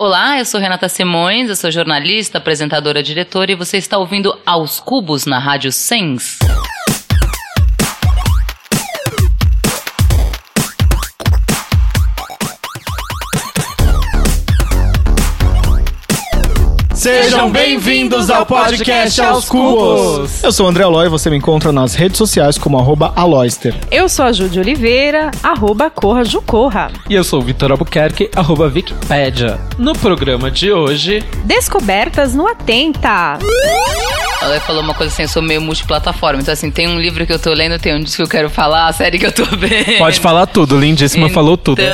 Olá, eu sou Renata Simões, eu sou jornalista, apresentadora, diretora e você está ouvindo Aos Cubos na Rádio Sens. Sejam bem-vindos ao podcast Aos Cubos. Eu sou o André Aloy e você me encontra nas redes sociais como arroba Aloyster. Eu sou a Júlia Oliveira, arroba Corra Jucorra. E eu sou o Vitor Albuquerque, arroba Wikipedia. No programa de hoje... Descobertas no Atenta. Ela falou uma coisa assim, eu sou meio multiplataforma. Então, assim, tem um livro que eu tô lendo, tem um disco que eu quero falar, a série que eu tô vendo. Pode falar tudo, lindíssima Então- falou tudo.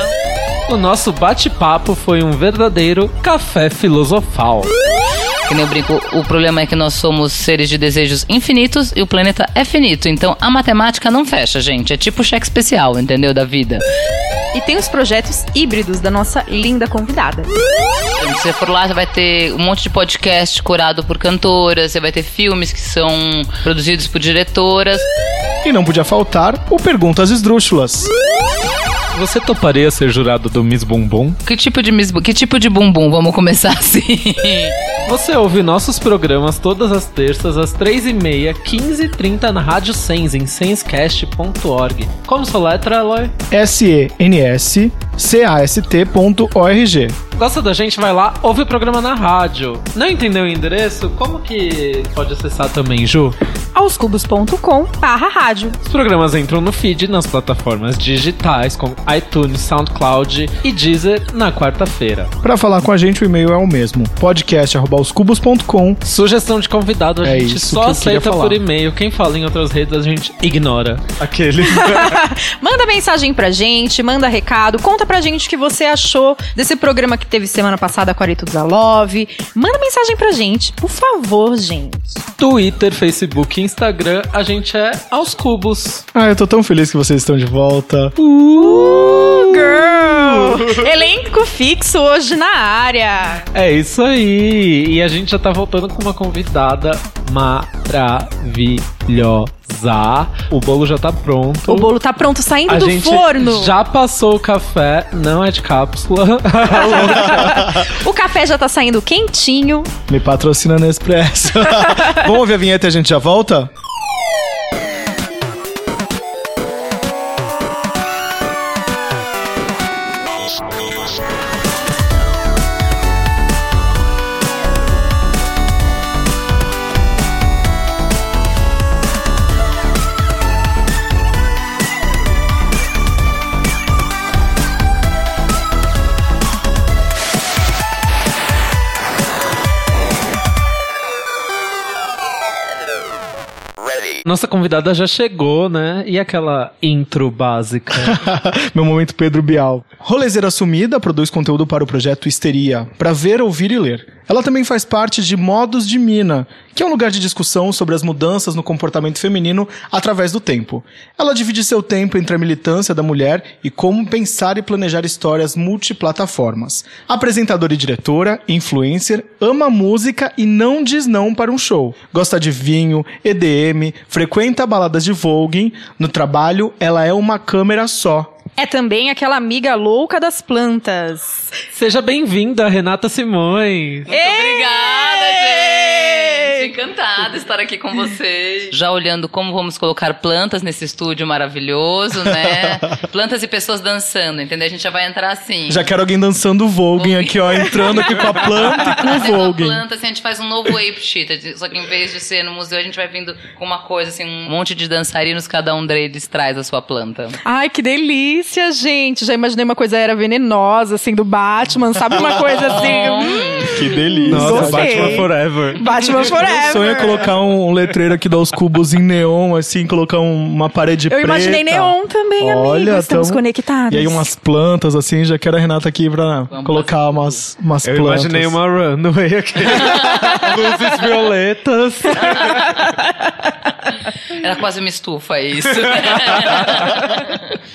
O nosso bate-papo foi um verdadeiro café filosofal. Que nem eu brinco, o problema é que nós somos seres de desejos infinitos e o planeta é finito. Então, a matemática não fecha, gente. É tipo cheque especial, entendeu? Da vida. E tem os projetos híbridos da nossa linda convidada. Se você for lá, você vai ter um monte de podcast curado por cantoras, você vai ter filmes que são produzidos por diretoras. E não podia faltar o Perguntas Esdrúxulas. Você toparia ser jurado do Miss Bumbum? Que tipo de mis- que tipo de bumbum? Vamos começar assim. Você ouve nossos programas todas as terças, às 3h30, 15h30 na Rádio Sens, em senscast.org. Como sua letra, Eloy? S-E-N-S-C-A-S-T.org. Gosta da gente? Vai lá, ouve o programa na rádio. Não entendeu o endereço? Como que pode acessar também, Ju? aoscubos.com barra rádio. Os programas entram no feed nas plataformas digitais como iTunes, SoundCloud e Deezer na quarta-feira. Para falar com a gente, o e-mail é o mesmo: podcast.oscubos.com. Sugestão de convidado a É gente só aceita por e-mail. Quem fala em outras redes a gente ignora. Aquele. Manda mensagem pra gente, manda recado, conta pra gente o que você achou desse programa que teve semana passada com a Arito Zalove. Manda mensagem pra gente, por favor, gente. Twitter, Facebook e Instagram, a gente é aos cubos. ah, eu tô tão feliz que vocês estão de volta. Uh, girl! Elenco fixo hoje na área. É isso aí. E a gente já tá voltando com uma convidada maravilhosa. O bolo já tá pronto. O bolo tá pronto, saindo a do gente forno. já passou o café, não é de cápsula. O café já tá saindo quentinho. Me patrocina no Expresso. Vamos ouvir a vinheta e a gente já volta? Nossa convidada já chegou, né? E aquela intro básica? Meu momento Pedro Bial. Rolezeira Sumida produz conteúdo para o projeto Histeria, para ver, ouvir e ler. Ela também faz parte de Modos de Mina, que é um lugar de discussão sobre as mudanças no comportamento feminino através do tempo. Ela divide seu tempo entre a militância da mulher e como pensar e planejar histórias multiplataformas. Apresentadora e diretora, influencer, ama música e não diz não para um show. Gosta de vinho, EDM, frequenta baladas de voguing. No trabalho, ela é uma câmera só. É também aquela amiga louca das plantas. Seja bem-vinda, Renata Simões. Muito obrigada, gente! Encantada de estar aqui com vocês. Já olhando como vamos colocar plantas nesse estúdio maravilhoso, né? Plantas e pessoas dançando, entendeu? A gente já vai entrar assim. Já quero alguém dançando voguing aqui, ó, entrando aqui com a planta e com o Fazendo uma voguing. planta, assim, a gente faz um novo ape sheet. Só que em vez de ser no museu, a gente vai vindo com uma coisa, assim, um monte de dançarinos, cada um deles traz a sua planta. Ai, que delícia, gente. Já imaginei uma coisa era venenosa, assim, do Batman. Sabe uma coisa assim? Que delícia. Nossa. Batman Forever. Batman Meu sonho é colocar um, um letreiro aqui dos cubos em neon, assim, colocar um- uma parede Eu preta. imaginei neon também, Olha, amigo. Estamos tamo- conectados. E aí umas plantas, assim, já quero a Renata aqui pra Vamos colocar umas, umas Eu plantas. imaginei uma runway aqui. Luzes violetas. Era quase uma estufa, isso.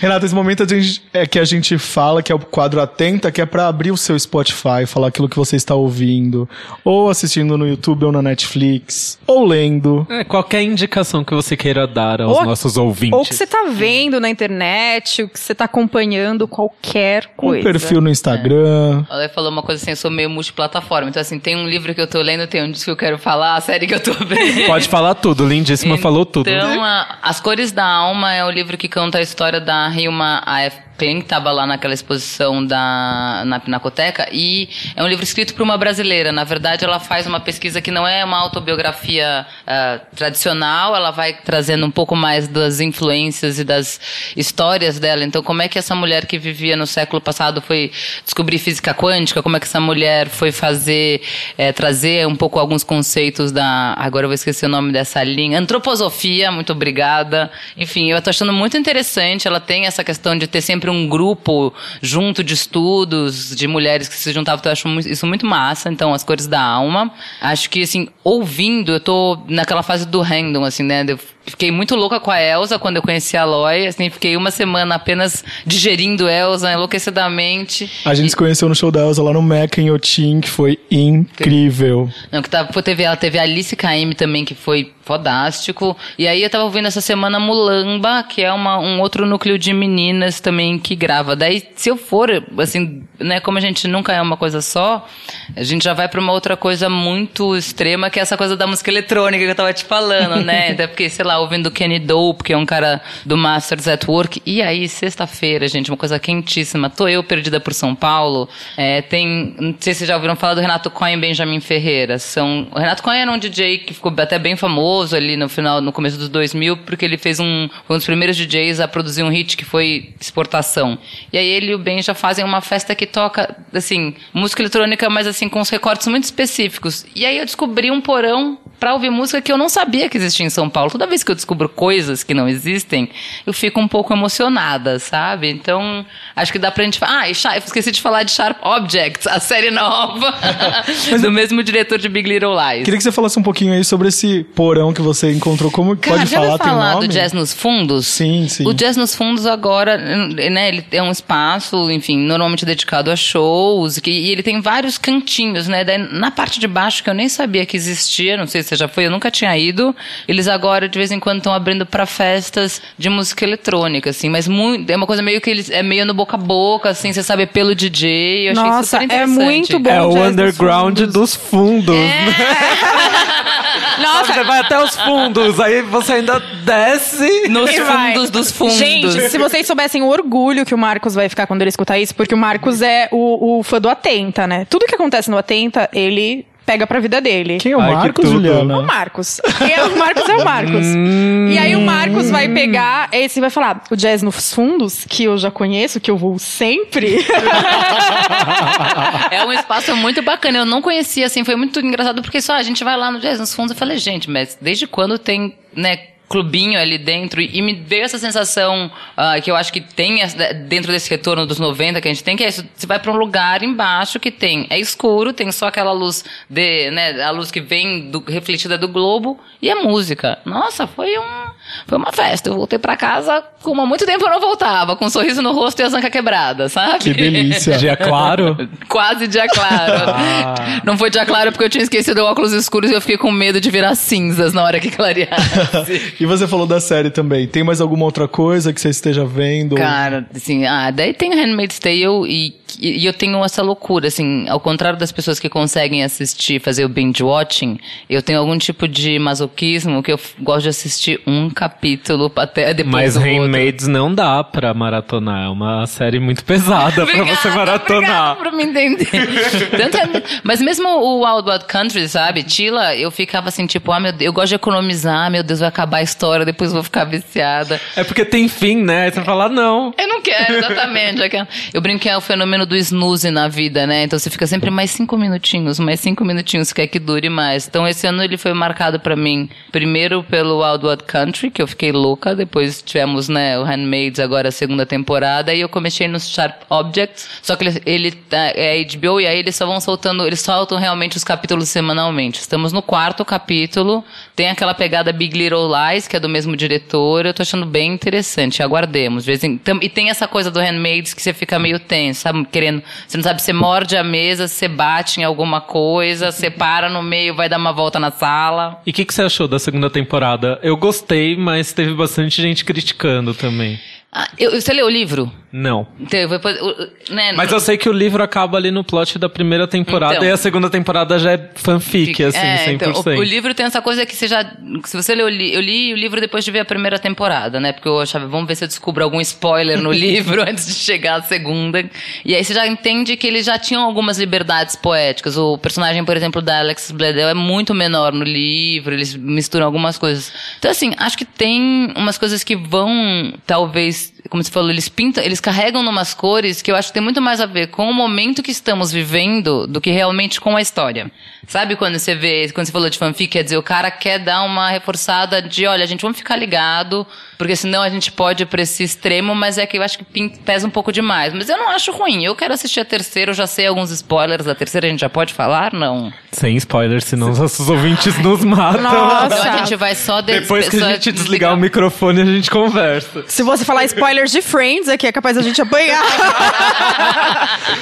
Renato, esse momento a gente- é que a gente fala, que é o quadro Atenta, que é pra abrir o seu Spotify, falar aquilo que você está ouvindo, ou assistindo no YouTube ou na Netflix, ou lendo. É, qualquer indicação que você queira dar aos Ou- nossos ouvintes. Ou o que você tá vendo na internet, o que você tá acompanhando, qualquer Um coisa. perfil no Instagram. Ela falou uma coisa assim, eu sou meio multiplataforma. Então, assim, tem um livro que eu tô lendo, tem um disco que eu quero falar, a série que eu tô vendo. Pode falar tudo, lindíssima falou tudo. Então, As Cores da Alma é o livro que conta a história da Hilma A.F. Que estava lá naquela exposição da, na Pinacoteca, e é um livro escrito por uma brasileira. Na verdade, ela faz uma pesquisa que não é uma autobiografia ah, tradicional, ela vai trazendo um pouco mais das influências e das histórias dela. Então, como é que essa mulher que vivia no século passado foi descobrir física quântica? Como é que essa mulher foi fazer, eh, trazer um pouco alguns conceitos da. Agora eu vou esquecer o nome dessa linha. Antroposofia, muito obrigada. Enfim, eu tô achando muito interessante. Ela tem essa questão de ter sempre um grupo junto de estudos, de mulheres que se juntavam. Então, eu acho isso muito massa. Então, as cores da alma. Acho que, assim, ouvindo, eu tô naquela fase do random, assim, né? Eu Fiquei muito louca com a Elsa quando eu conheci a Loy. Assim, fiquei uma semana apenas digerindo Elsa enlouquecidamente. A gente se conheceu no show da Elsa lá no Meca em Otim, que foi incrível. Não, que tava, pô, teve ela, teve a Alice KM também, que foi fodástico. E aí eu tava ouvindo essa semana Mulamba, que é uma, um outro núcleo de meninas também que grava. Daí, se eu for, assim, né, como a gente nunca é uma coisa só, a gente já vai pra uma outra coisa muito extrema, que é essa coisa da música eletrônica que eu tava te falando, né? Até porque, sei lá, ouvindo Kenny Dope, que é um cara do Masters at Work. E aí, sexta-feira, gente, uma coisa quentíssima. Tô eu perdida por São Paulo. É, tem, não sei se vocês já ouviram falar do Renato Cohen e Benjamin Ferreira. São, o Renato Cohen era um DJ que ficou até bem famoso ali no final, no começo dos 2000, porque ele fez um, foi um dos primeiros DJs a produzir um hit que foi E aí ele e o Ben já fazem uma festa que toca, assim, música eletrônica, mas assim, com uns recortes muito específicos. E aí eu descobri um porão pra ouvir música que eu não sabia que existia em São Paulo. Toda vez que eu descubro coisas que não existem, eu fico um pouco emocionada, sabe? Então, acho que dá pra gente falar. Ah, e eu esqueci de falar de Sharp Objects, a série nova do mesmo diretor de Big Little Lies. Queria que você falasse um pouquinho aí sobre esse porão que você encontrou. Como Cara, pode falar? Tem falar nome? do Jazz nos Fundos? Sim, sim. O Jazz nos Fundos agora, né, ele é um espaço, enfim, normalmente dedicado a shows, e ele tem vários cantinhos, né? Daí, na parte de baixo, que eu nem sabia que existia, não sei se você já foi, eu nunca tinha ido, eles agora, de vez em quando, estão abrindo pra festas de música eletrônica, assim, mas muito, é uma coisa meio que eles, é meio no boca a boca, assim, você sabe, pelo DJ, eu achei Nossa, super é muito bom. É o underground fundos. dos fundos. Nossa, Você vai até os fundos, aí você ainda desce. Nos E vai. fundos dos fundos. Gente, se vocês soubessem o orgulho que o Marcos vai ficar quando ele escutar isso, porque o Marcos é o, o fã do Atenta, né? Tudo que acontece no Atenta, ele pega pra vida dele. Quem é o Ai, Marcos, tudo. O Juliana? Marcos. Quem é o Marcos é o Marcos. e aí o Marcos vai pegar, esse vai falar, o Jazz nos Fundos, que eu já conheço, que eu vou sempre. É um espaço muito bacana. Eu não conhecia, assim, foi muito engraçado, porque só a gente vai lá no Jazz nos fundos. Eu falei, gente, mas desde quando tem, né? Clubinho ali dentro e me veio essa sensação ah, que eu acho que tem essa- dentro desse retorno dos 90 que a gente tem que é isso, você vai para um lugar embaixo que tem é escuro tem só aquela luz de né a luz que vem do, refletida do globo e a música nossa foi um foi uma festa eu voltei para casa como há muito tempo eu não voltava com um sorriso no rosto e a zanca quebrada sabe Que delícia. Dia claro. Quase dia claro. Ah. Não foi dia claro porque eu tinha esquecido o óculos escuros e eu fiquei com medo de virar cinzas na hora que clareasse. E você falou da série também. Tem mais alguma outra coisa que você esteja vendo? Cara, assim, ah, daí tem Handmaid's Tale e, e eu tenho essa loucura, assim, ao contrário das pessoas que conseguem assistir, fazer o binge watching, eu tenho algum tipo de masoquismo que eu gosto de assistir um capítulo até depois Mas do. Handmaids não dá pra maratonar. É uma série muito pesada pra você maratonar. Obrigada pra me entender. Tanto é- mas mesmo o Wild Wild Country, sabe? Tila, eu ficava assim, tipo, ah, meu Deus, eu gosto de economizar, meu Deus, vai acabar a história, depois vou ficar viciada. É porque tem fim, né? Aí você fala, não. Eu não quero, exatamente. Eu brinco que é o fenômeno fenômeno do snooze na vida, né? Então você fica sempre mais cinco minutinhos, mais cinco minutinhos, quer que dure mais. Então esse ano ele foi marcado para mim, primeiro pelo Wild Wild Country, que eu fiquei louca, depois tivemos, né, o Handmaids, agora a segunda temporada, e eu comecei no Sharp Objects, só que ele, ele tá- é HBO, e aí eles só vão soltando, eles soltam realmente os capítulos semanalmente. Estamos no quarto capítulo, tem aquela pegada Big Little Lies, que é do mesmo diretor, eu tô achando bem interessante, aguardemos. E tem essa coisa do Handmaids que você fica meio tenso, sabe? Querendo, você não sabe, você morde a mesa, você bate em alguma coisa, você para no meio, vai dar uma volta na sala. E o que, que você achou da segunda temporada? Eu gostei, mas teve bastante gente criticando também. Ah, eu- você leu o livro? Não. Então, eu o- né, Mas eu sei que o livro acaba ali no plot da primeira temporada Então. e a segunda temporada já é fanfic, assim, É, 100%. então, o, o livro tem essa coisa que você já. Se você leu, eu li, eu li o livro depois de ver a primeira temporada, né? Porque eu achava, vamos ver se eu descubro algum spoiler no livro antes de chegar à segunda. E aí você já entende que eles já tinham algumas liberdades poéticas. O personagem, por exemplo, da Alex Bledel é muito menor no livro, eles misturam algumas coisas. Então, assim, acho que tem umas coisas que vão, talvez, nice como você falou, eles pintam, eles carregam numas cores que eu acho que tem muito mais a ver com o momento que estamos vivendo do que realmente com a história. Sabe quando você vê, quando você falou de fanfic, quer dizer, o cara quer dar uma reforçada de, olha, a gente vamos ficar ligado, porque senão a gente pode ir pra esse extremo, mas é que eu acho que pin- pesa um pouco demais. Mas eu não acho ruim, eu quero assistir a terceira, eu já sei alguns spoilers da terceira, a gente já pode falar? Não. Sem spoilers, senão os nossos ouvintes nos matam. Nossa. Então a gente vai só... de- Depois que a gente desligar o microfone, a gente conversa. Se você falar spoilers de Friends aqui, é capaz da gente apanhar.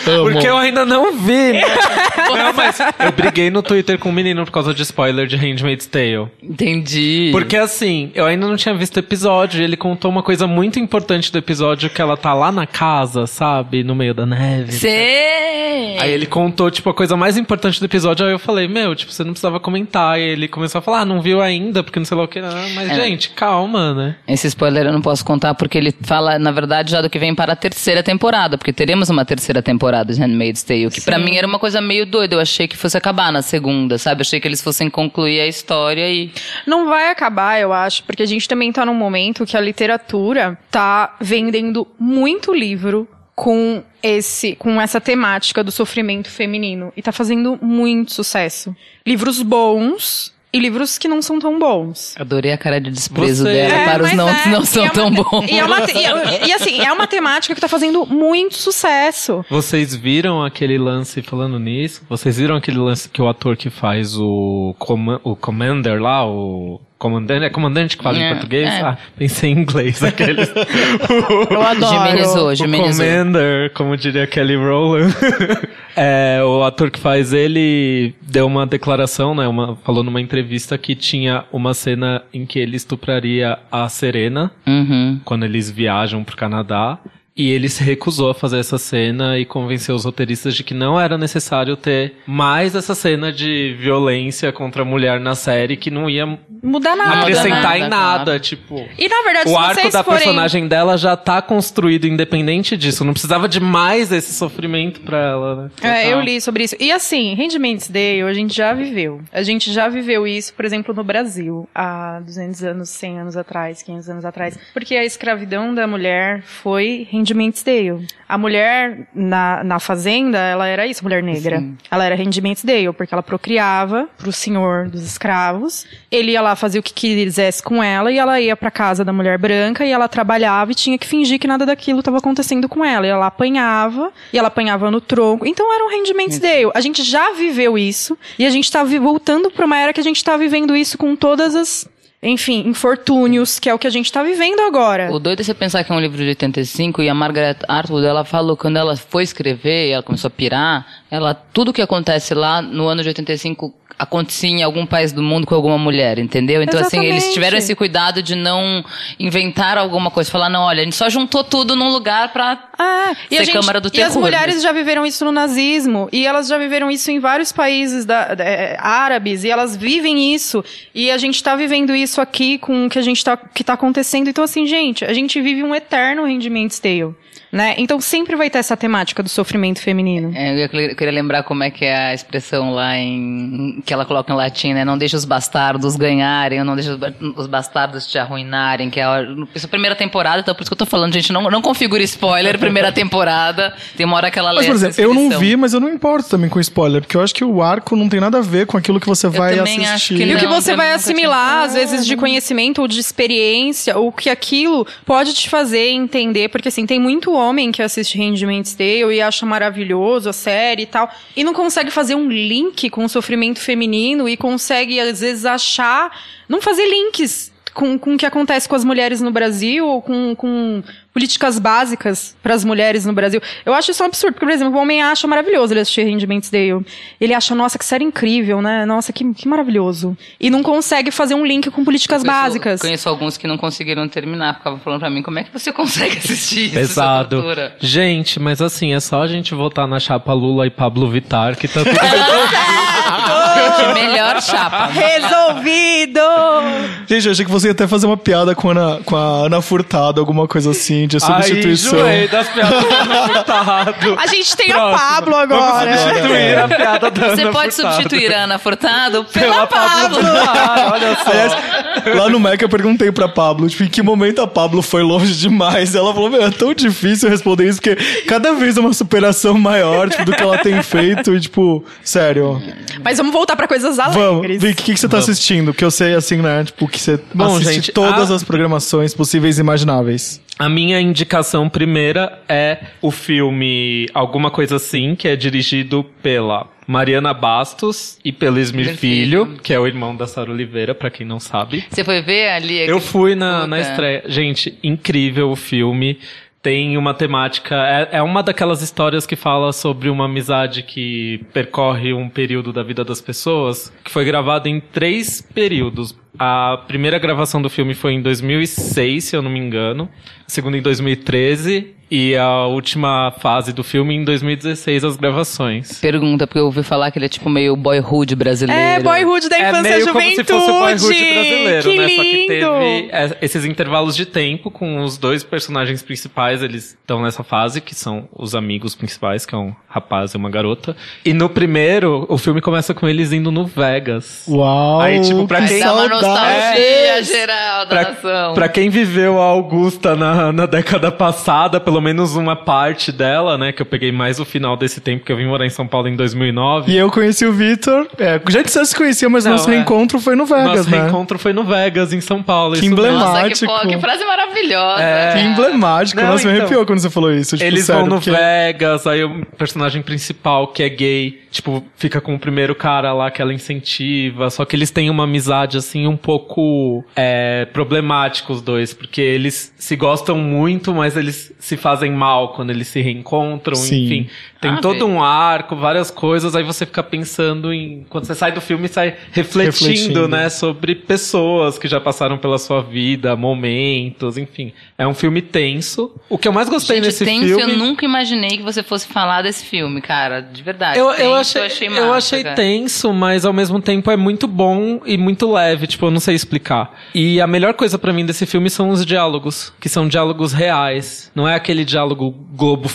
Porque eu ainda não vi. né? não, mas eu briguei no Twitter com um menino por causa de spoiler de Handmaid's Tale. Entendi. Porque assim, eu ainda não tinha visto o episódio e ele contou uma coisa muito importante do episódio que ela tá lá na casa, sabe? No meio da neve. Sei! Aí ele contou, tipo, a coisa mais importante do episódio, aí eu falei, meu, tipo, você não precisava comentar. E ele começou a falar, ah, não viu ainda, porque não sei lá o que. Ah, mas, É. gente, calma, né? Esse spoiler eu não posso contar porque ele fala, na verdade, já do que vem para a terceira temporada, porque teremos uma terceira temporada de Handmaid's Tale, que pra mim era uma coisa meio doida. Eu achei que fosse acabar na segunda, sabe? Eu achei que eles fossem concluir a história e. Não vai acabar, eu acho, porque a gente também tá num momento que a literatura tá vendendo muito livro com esse com essa temática do sofrimento feminino e tá fazendo muito sucesso. Livros bons e livros que não são tão bons. Adorei a cara de desprezo Você- dela É, para os não, é, não e são é uma tão bons. E, é uma te- e- e, assim, é uma temática que tá fazendo muito sucesso. Vocês viram aquele lance, falando nisso, vocês viram aquele lance que o ator que faz o, coma- o Commander lá, o comandante, é comandante que fala É, em português? é. Ah, pensei em inglês, aqueles. Eu adoro. Gemenizou, o gemenizou. Commander, como diria Kelly Rowland. é, o ator que faz ele deu uma declaração, né? Uma, falou numa entrevista que tinha uma cena em que ele estupraria a Serena Uhum. quando eles viajam pro Canadá. E ele se recusou a fazer essa cena e convenceu os roteiristas de que não era necessário ter mais essa cena de violência contra a mulher na série, que não ia Mudar nada. acrescentar nada, em nada. Tipo, E na verdade, o arco da forem... personagem dela já tá construído independente disso. Não precisava de mais esse sofrimento pra ela, né? É, eu li sobre isso. E assim, Handmaid's Day, a gente já viveu. A gente já viveu isso, por exemplo, no Brasil, há 200 anos, 100 anos atrás, 500 anos atrás. Porque a escravidão da mulher foi Handmaid's Day. A mulher na, na fazenda, ela era isso, mulher negra. Ela era Handmaid's Day, porque ela procriava pro senhor dos escravos. Ele ia lá fazer o que quisesse com ela e ela ia pra casa da mulher branca e ela trabalhava e tinha que fingir que nada daquilo estava acontecendo com ela. E ela apanhava, e ela apanhava no tronco. Então era um Handmaid's Day. A gente já viveu isso e a gente tá voltando pra uma era que a gente tá vivendo isso com todas as, enfim, infortúnios, que é o que a gente tá vivendo agora. O doido é você pensar que é um livro de 85 e a Margaret Atwood, ela falou quando ela foi escrever, ela começou a pirar, ela tudo que acontece lá no ano de 85 acontecia em algum país do mundo com alguma mulher, entendeu? Então assim, eles Exatamente. tiveram esse cuidado de não inventar alguma coisa, falar não, olha, a gente só juntou tudo num lugar pra Ah, Ser gente, Câmara do e as mulheres né? já viveram isso no nazismo, e elas já viveram isso em vários países da- da- eh, árabes, e elas vivem isso, e a gente tá vivendo isso aqui com o que a gente tá, que tá acontecendo. Então, assim, gente, a gente vive um eterno Handmaid's Tale. Né? Então sempre vai ter essa temática do sofrimento feminino. É, eu queria lembrar como é que é a expressão lá em que ela coloca em latim, né? Não deixa os bastardos ganharem, ou não deixa os bastardos te arruinarem, que é a, isso é a primeira temporada, então por isso que eu tô falando, gente, não, não configure spoiler, primeira temporada, tem uma hora que ela Mas, por essa exemplo, eu não vi, mas eu não importo também com spoiler, porque eu acho que o arco não tem nada a ver com aquilo que você vai também acho assistir. que E o que Não, você também vai assimilar, às vezes, de conhecimento ou de experiência, ou que aquilo pode te fazer entender, porque assim, tem muito homem que assiste Handmaid's Tale e acha maravilhoso a série e tal, e não consegue fazer um link com o sofrimento feminino e consegue, às vezes, achar, não fazer links com, com o que acontece com as mulheres no Brasil ou com, com políticas básicas para as mulheres no Brasil. Eu acho isso um absurdo, porque, por exemplo, o homem acha maravilhoso ele assistir Handmaid's Tale. Ele acha, nossa, que série incrível, né? Nossa, que, que maravilhoso. E não consegue fazer um link com políticas Conheço- básicas. Conheço alguns que não conseguiram terminar, ficavam falando pra mim, como é que você consegue assistir isso? Pesado. Gente, mas assim, é só a gente votar na chapa Lula e Pablo Vittar, que tá tudo Que melhor chapa. Resolvido! Gente, eu achei que você ia até fazer uma piada com a Ana, com a Ana Furtado, alguma coisa assim, de substituição. Ai, enjoei das piadas da Ana Furtado. A gente tem a Próximo. Pablo agora. Vamos substituir a piada da Você Ana pode Furtado. substituir a Ana Furtado pela, Pela Pablo Pablo. Olha só. Aliás, lá no Mac eu perguntei pra Pablo, tipo, em que momento a Pablo foi longe demais? Ela falou, meu, é tão difícil responder isso, porque cada vez é uma superação maior, tipo, do que ela tem feito, e tipo, sério. Mas vamos voltar pra coisas Vamos, alegres. Vic, o que, que você tá assistindo? Que eu sei, assim, né, tipo, que você Bom, assiste gente, todas a- as programações possíveis e imagináveis. A minha indicação primeira é o filme Alguma Coisa Assim, que é dirigido pela Mariana Bastos e pelo Esmir Filho, Filho. que é o irmão da Sara Oliveira, pra quem não sabe. Você foi ver ali? Eu fui na, na estreia. Gente, incrível o filme. Tem uma temática. É, é uma daquelas histórias que fala sobre uma amizade que percorre um período da vida das pessoas, que foi gravada em três períodos. A primeira gravação do filme foi em 2006, se eu não me engano. A segunda em 2013. E a última fase do filme em 2016, as gravações. Pergunta, porque eu ouvi falar que ele é tipo meio boyhood brasileiro. É, boyhood da É infância e meio como juventude. se fosse o boyhood brasileiro, que né? lindo. Só que teve é, esses intervalos de tempo com os dois personagens principais, eles estão nessa fase, que são os amigos principais, que é um rapaz e uma garota. E no primeiro, o filme começa com eles indo no Vegas. Uau! Aí, tipo, pra que quem- Dá uma nostalgia geral da Pra, nação. pra quem viveu a Augusta na, na década passada, pelo menos uma parte dela, né? Que eu peguei mais o final desse tempo, que eu vim morar em São Paulo em 2009. E eu conheci o Vitor. É, já que você se conhecia, mas Não, nosso é. reencontro foi no Vegas, Nosso né? reencontro foi no Vegas, em São Paulo. Que emblemático. Nossa, que, fo- que frase maravilhosa. É. Que emblemático. Não, Nossa, me então. arrepiou quando você falou isso. Tipo, Eles sério, vão no porque- Vegas, aí o personagem principal, que é gay, tipo, fica com o primeiro cara lá que ela incentiva. Só que eles têm uma amizade, assim, um pouco é, problemática, os dois. Porque eles se gostam muito, mas eles se fazem mal quando eles se reencontram, Sim. enfim. Tem Ah, todo velho. um arco, várias coisas, aí você fica pensando em. Quando você sai do filme, sai refletindo, Refletindo. né? Sobre pessoas que já passaram pela sua vida, momentos, enfim. É um filme tenso. O que eu mais gostei Gente, nesse tenso, filme. eu nunca imaginei que você fosse falar desse filme, cara. De verdade. Eu, Tenso, eu achei, achei eu massa, achei cara. tenso, mas ao mesmo tempo é muito bom e muito leve, tipo, eu não sei explicar. E a melhor coisa pra mim desse filme são os diálogos, que são diálogos reais. Não é aquele diálogo Globo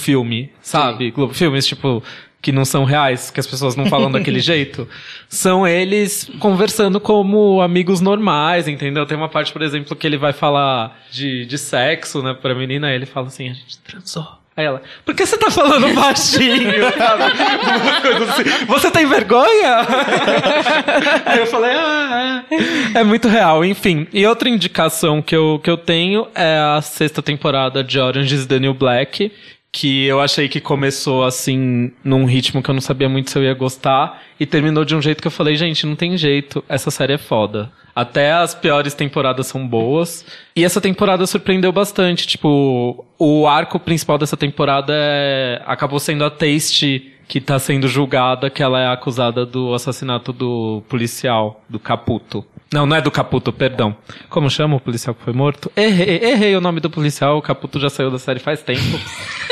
Sabe? Globo Filmes, tipo, que não são reais, que as pessoas não falam daquele jeito. São eles conversando como amigos normais, entendeu? Tem uma parte, por exemplo, que ele vai falar de, de sexo, né, pra menina, ele fala assim, a gente transou. Aí ela, por que você tá falando baixinho? assim. Você tem vergonha? Aí eu falei, ah, é. É muito real, enfim. E outra indicação que eu, que eu tenho é a sexta temporada de Orange is the New Black. Que eu achei que começou assim, num ritmo que eu não sabia muito se eu ia gostar. E terminou de um jeito que eu falei, gente, não tem jeito. Essa série é foda. Até as piores temporadas são boas. E essa temporada surpreendeu bastante. Tipo, o arco principal dessa temporada é... acabou sendo a Taste que tá sendo julgada, que ela é acusada do assassinato do policial, do Caputo. Não, não é do Caputo, perdão. Como chama o policial que foi morto? Errei, errei o nome do policial, o Caputo já saiu da série faz tempo.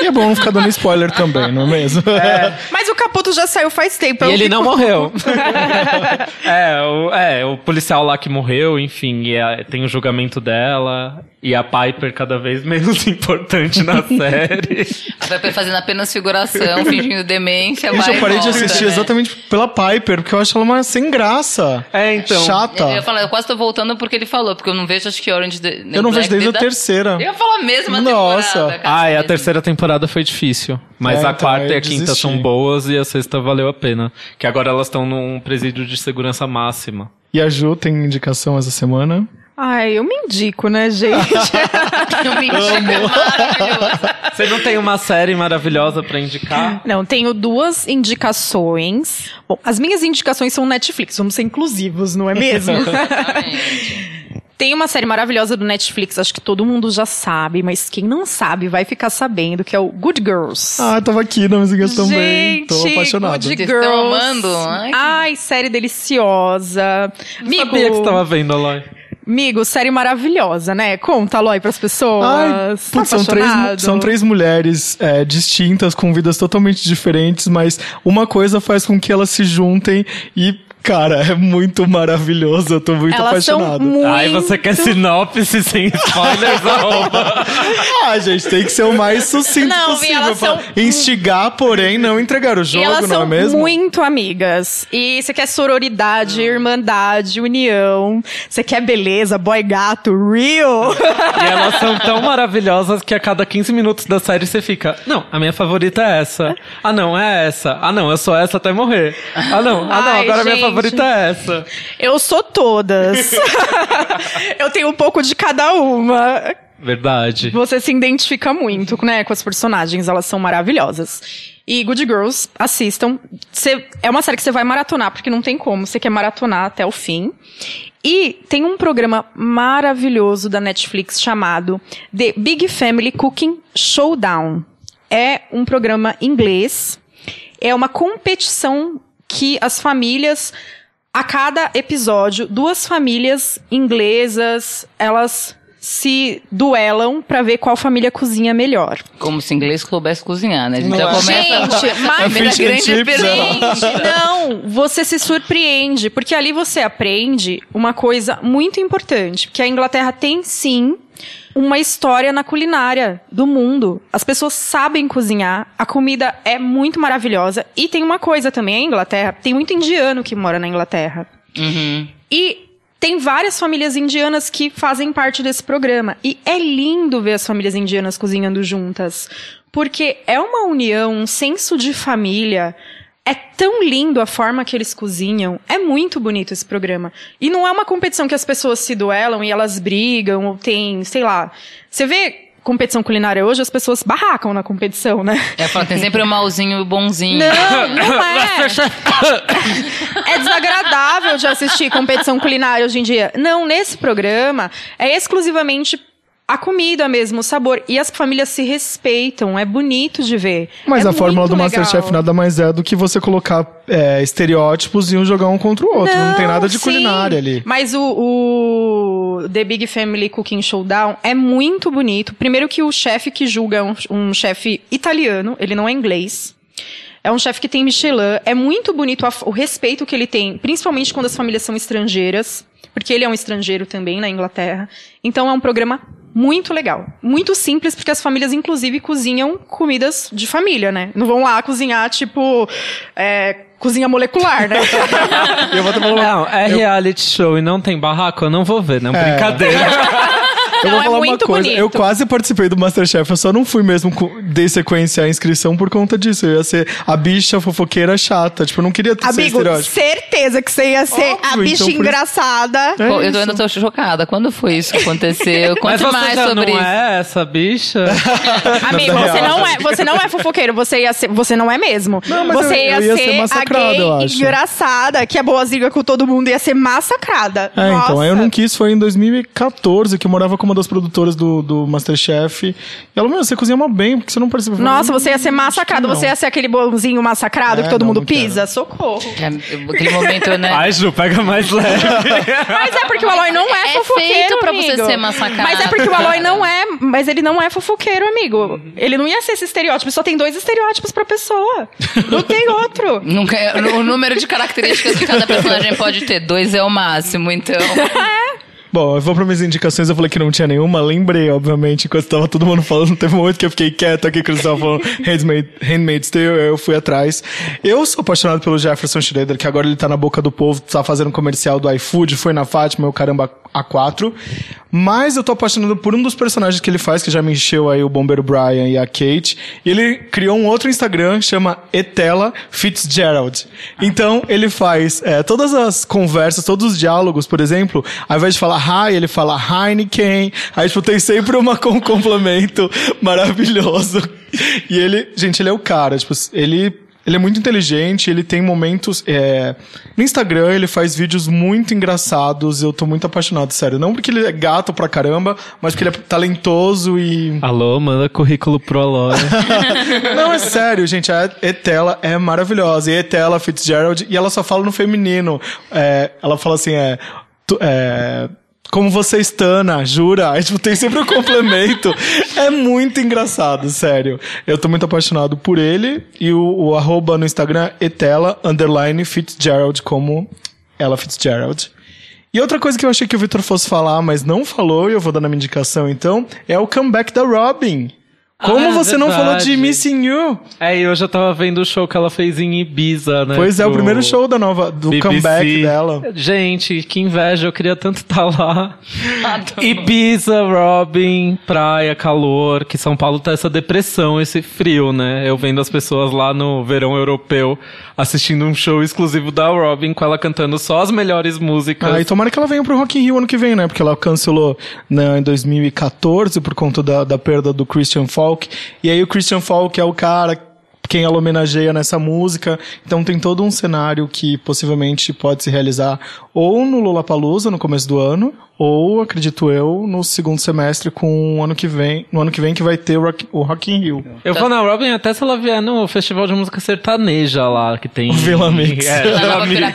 E é bom não ficar dando spoiler também, não é mesmo? Mas o Caputo já saiu faz tempo. E eu ele fico- não morreu. é, o, é, o policial lá que morreu, enfim, e a- tem o julgamento dela. E a Piper cada vez menos importante na série. A Pepper fazendo apenas figuração, fingindo demência. Gente, eu e parei de volta, assistir né? exatamente pela Piper, porque eu acho ela uma sem graça. É, então. Chata. Eu ia falar, eu quase tô voltando porque ele falou, porque eu não vejo, acho que Orange the, Eu não vejo desde a a terceira. Eu ia falar a mesma Nossa. temporada. Ah, e a mesmo. terceira temporada foi difícil. Mas É, a então, quarta e a quinta desisti. são boas e a sexta valeu a pena. Que agora elas estão num presídio de segurança máxima. E a Ju tem indicação essa semana? Ai, eu me indico, né, gente? Eu me indico. Você não tem uma série maravilhosa pra indicar? Não, tenho duas indicações. Bom, as minhas indicações são Netflix, vamos ser inclusivos, não é mesmo? Exatamente. Tem uma série maravilhosa do Netflix, acho que todo mundo já sabe, mas quem não sabe vai ficar sabendo, que é o Good Girls. Ah, tava aqui na musiquinhas também. Gente, Tô apaixonado. Good Girls. estão amando? Ai, Ai, que- série deliciosa. Amigo, Sabia que você tava vendo, Aloy. Amigo, série maravilhosa, né? Conta, Aloy, pras pessoas. Ai, Tá putz, são, três, são três mulheres é, distintas, com vidas totalmente diferentes, mas uma coisa faz com que elas se juntem e, cara, é muito maravilhoso. Eu tô muito Elas são apaixonado. muito... Ai, você quer sinopse sem spoilers, arroba. Ah, gente, tem que ser o mais sucinto Não, possível. são- instigar, porém, não entregar o jogo, elas não são é mesmo? muito amigas. E você quer sororidade, irmandade, união. Você quer beleza, boy gato, real. E elas são tão maravilhosas que a cada 15 minutos da série você fica. Não, a minha favorita é essa. Ah, não, é essa. Ah, não, eu sou essa até morrer. Ah, não, ah, não, Ai, agora a minha gente. Favorita é essa. Eu sou todas. Eu tenho um pouco de cada uma. Verdade. Você se identifica muito, né, com as personagens, elas são maravilhosas. E Good Girls, assistam. Cê- é uma série que você vai maratonar, porque não tem como, você quer maratonar até o fim. E tem um programa maravilhoso da Netflix chamado The Big Family Cooking Showdown. É um programa inglês. É uma competição que as famílias a cada episódio, duas famílias inglesas, elas se duelam pra ver qual família cozinha melhor. Como se inglês soubesse cozinhar, né? A gente Não já é. começa Gente, a mas- É and grande pergunta. Gente, não, você se surpreende, porque ali você aprende uma coisa muito importante, que a Inglaterra tem sim uma história na culinária do mundo. As pessoas sabem cozinhar, a comida é muito maravilhosa e tem uma coisa também, a Inglaterra, tem muito indiano que mora na Inglaterra. Uhum. E tem várias famílias indianas que fazem parte desse programa. E é lindo ver as famílias indianas cozinhando juntas. Porque é uma união, um senso de família. É tão lindo a forma que eles cozinham. É muito bonito esse programa. E não é uma competição que as pessoas se duelam e elas brigam, ou tem, sei lá. Você vê competição culinária hoje, as pessoas barracam na competição, né? É, fala, tem sempre o malzinho e o bonzinho. Não, não é. É desagradável de assistir competição culinária hoje em dia. Não, nesse programa é exclusivamente a comida mesmo, o sabor. E as famílias se respeitam, é bonito de ver. Mas É a fórmula do legal. Masterchef nada mais é do que você colocar é, estereótipos e um jogar um contra o outro. Não, tem nada de sim. culinária ali. Mas o, o The Big Family Cooking Showdown é muito bonito. Primeiro que o chefe que julga é um, um chefe italiano, ele não é inglês. É um chefe que tem Michelin. É muito bonito a- o respeito que ele tem, principalmente quando as famílias são estrangeiras, porque ele é um estrangeiro também na Inglaterra. Então é um programa muito legal. Muito simples, porque as famílias, inclusive, cozinham comidas de família, né? Não vão lá cozinhar, tipo, é, cozinha molecular, né? Eu vou falar, Não, é reality show e não tem barraco, eu não vou ver, não. É. Brincadeira. eu Não, vou é falar uma muito coisa. bonito. Eu quase participei do Masterchef, eu só não fui mesmo de sequência a inscrição por conta disso. Eu ia ser a bicha fofoqueira chata. Tipo, eu não queria ter Amigo, certeza que você ia ser a Óbvio, bicha então por isso- engraçada. É Pô, eu ainda tô chocada. Quando foi isso que aconteceu? Mas Conte você mais sobre não isso. é essa bicha? Amigo, você não é, você não é fofoqueiro, você ia ser, você não é mesmo. Não, mas você eu- ia, eu ia ser, ser a gay engraçada, que é boazinha com todo mundo, ia ser massacrada. É, então, Nossa. aí eu não quis, foi em 2014 que eu morava com uma das produtoras do, do Masterchef. E ela, meu, você cozinha mó bem, porque você não participa. Eu falei, Nossa, você ia ser "Hum, acho que massacrado. não." Você ia ser aquele bolzinho massacrado É, que todo não, mundo não quero. pisa? Socorro. É, Aquele momento, né? Ai, Ju, pega mais leve. Mas é porque o Aloy não é, É fofoqueiro, feito pra amigo. você ser massacrado. Mas é porque o Aloy não é... Mas ele não é fofoqueiro, amigo. Ele não ia ser esse estereótipo. Só tem dois estereótipos pra pessoa. Não tem outro. Nunca, é- o número de características que cada personagem pode ter, dois é o máximo, então. Bom, eu vou para minhas indicações, eu falei que não tinha nenhuma, lembrei, obviamente, enquanto tava todo mundo falando, teve um momento que eu fiquei quieto aqui, que eles estavam falando Handmaid, Handmaid's Tale, eu fui atrás. Eu sou apaixonado pelo Jefferson Schroeder, que agora ele tá na boca do povo, tá fazendo um comercial do iFood, foi na Fátima, o caramba A4. Mas eu tô apaixonado por um dos personagens que ele faz, que já me encheu aí o bombeiro Brian e a Kate. E ele criou um outro Instagram, chama Etela Fitzgerald. Então, ele faz é, todas as conversas, todos os diálogos, por exemplo, ao invés de falar hi, ele fala Heineken. Aí, tipo, tem sempre uma, um complemento maravilhoso. E ele, gente, ele é o cara, tipo, ele ele é muito inteligente, ele tem momentos. é, No Instagram, ele faz vídeos muito engraçados. Eu tô muito apaixonado, sério. Não porque ele é gato pra caramba, mas porque ele é talentoso e. Alô, manda currículo pro Aloy. Não, é sério, gente. A Etela é maravilhosa. E Etela Fitzgerald, e ela só fala no feminino. É, ela fala assim, é. tu- é como você estana, jura? Aí, tipo, tem sempre um complemento. é muito engraçado, sério. Eu tô muito apaixonado por ele. E o, o arroba no Instagram é etela, underline, Fitzgerald, como ela Fitzgerald. E outra coisa que eu achei que o Victor fosse falar, mas não falou, e eu vou dar na minha indicação então, é o comeback da Robin. Como Ah, é você não falou de verdade. Missing You? é, e eu já tava vendo o show que ela fez em Ibiza, né? Pois é, o primeiro show da nova, do BBC. comeback dela. Gente, que inveja, eu queria tanto estar lá. Ibiza, Robin, praia, calor, que São Paulo tá essa depressão, esse frio, né? Eu vendo as pessoas lá no verão europeu assistindo um show exclusivo da Robin com ela cantando só as melhores músicas. Ah, e tomara que ela venha pro Rock in Rio ano que vem, né? Porque ela cancelou né, em 2014 por conta da, da perda do Christian Falk. E aí o Christian Falk é o cara quem ela homenageia nessa música. Então tem todo um cenário que possivelmente pode se realizar ou no Lollapalooza no começo do ano, ou acredito eu no segundo semestre com o ano que vem, no ano que vem que vai ter o Rock, o Rock in Rio. Eu vou na Robin até se ela vier no festival de música sertaneja lá, que tem... O Vila Mix. É, Vila nova Mix.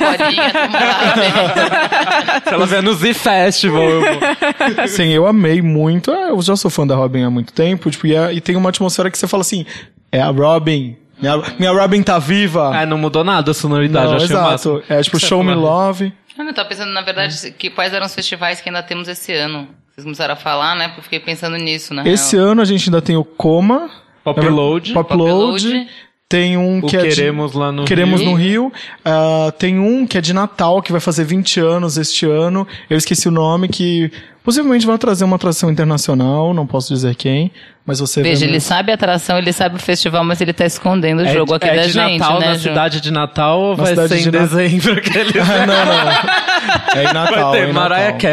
Lá, Se ela vier no Z Festival, eu vou. Sim, eu amei muito. Eu já sou fã da Robin há muito tempo, tipo, e, é- e tem uma atmosfera que você fala assim, é a Robin. Minha, minha Robin tá viva. Ah, não mudou nada a sonoridade, Não, achei exato. É tipo Exceto Show Me. Love. Eu tava pensando, na verdade, que quais eram os festivais que ainda temos esse ano. Vocês começaram a falar, né? Porque eu fiquei pensando nisso, né? Esse ano a gente ainda tem o Coma. Popload. Popload. Popload. Tem um O que é de- Queremos lá no Queremos Rio. no Rio. Ah, tem um que é de Natal, que vai fazer 20 anos este ano. Eu esqueci o nome, que possivelmente vai trazer uma atração internacional, não posso dizer quem, mas você Veja, ele sabe a atração, ele sabe o festival, mas ele tá escondendo o jogo aqui é da de gente, Natal, né, na Ju? cidade de Natal ou Na vai cidade ser em de dezembro? Aquele... Ah, não, não. É em Natal. vai é ter em Mariah Natal.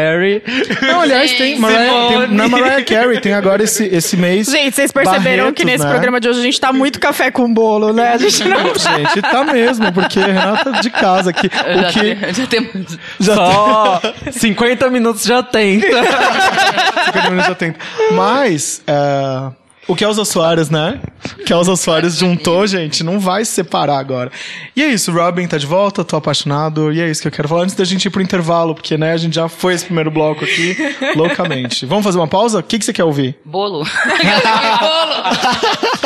Não, Não, aliás, tem Mariah, tem, não é Mariah Carey, tem agora esse, esse mês. Gente, vocês perceberam Barretos, que nesse né? programa de hoje a gente tá muito café com bolo, né? A gente não... Gente, tá mesmo, porque a Renata de casa aqui. Eu O já, que te- já temos. já Só 50 minutos já tenta. tem, 50 minutos já tem. Mas, é, o que Elza Soares, né? Elza Soares juntou, gente, não vai se separar agora. E é isso, Robin tá de volta, tô apaixonado, e é isso que eu quero falar antes da gente ir pro intervalo, porque, né, a gente já foi esse primeiro bloco aqui, loucamente. Vamos fazer uma pausa? O que, que você quer ouvir? Bolo. Bolo.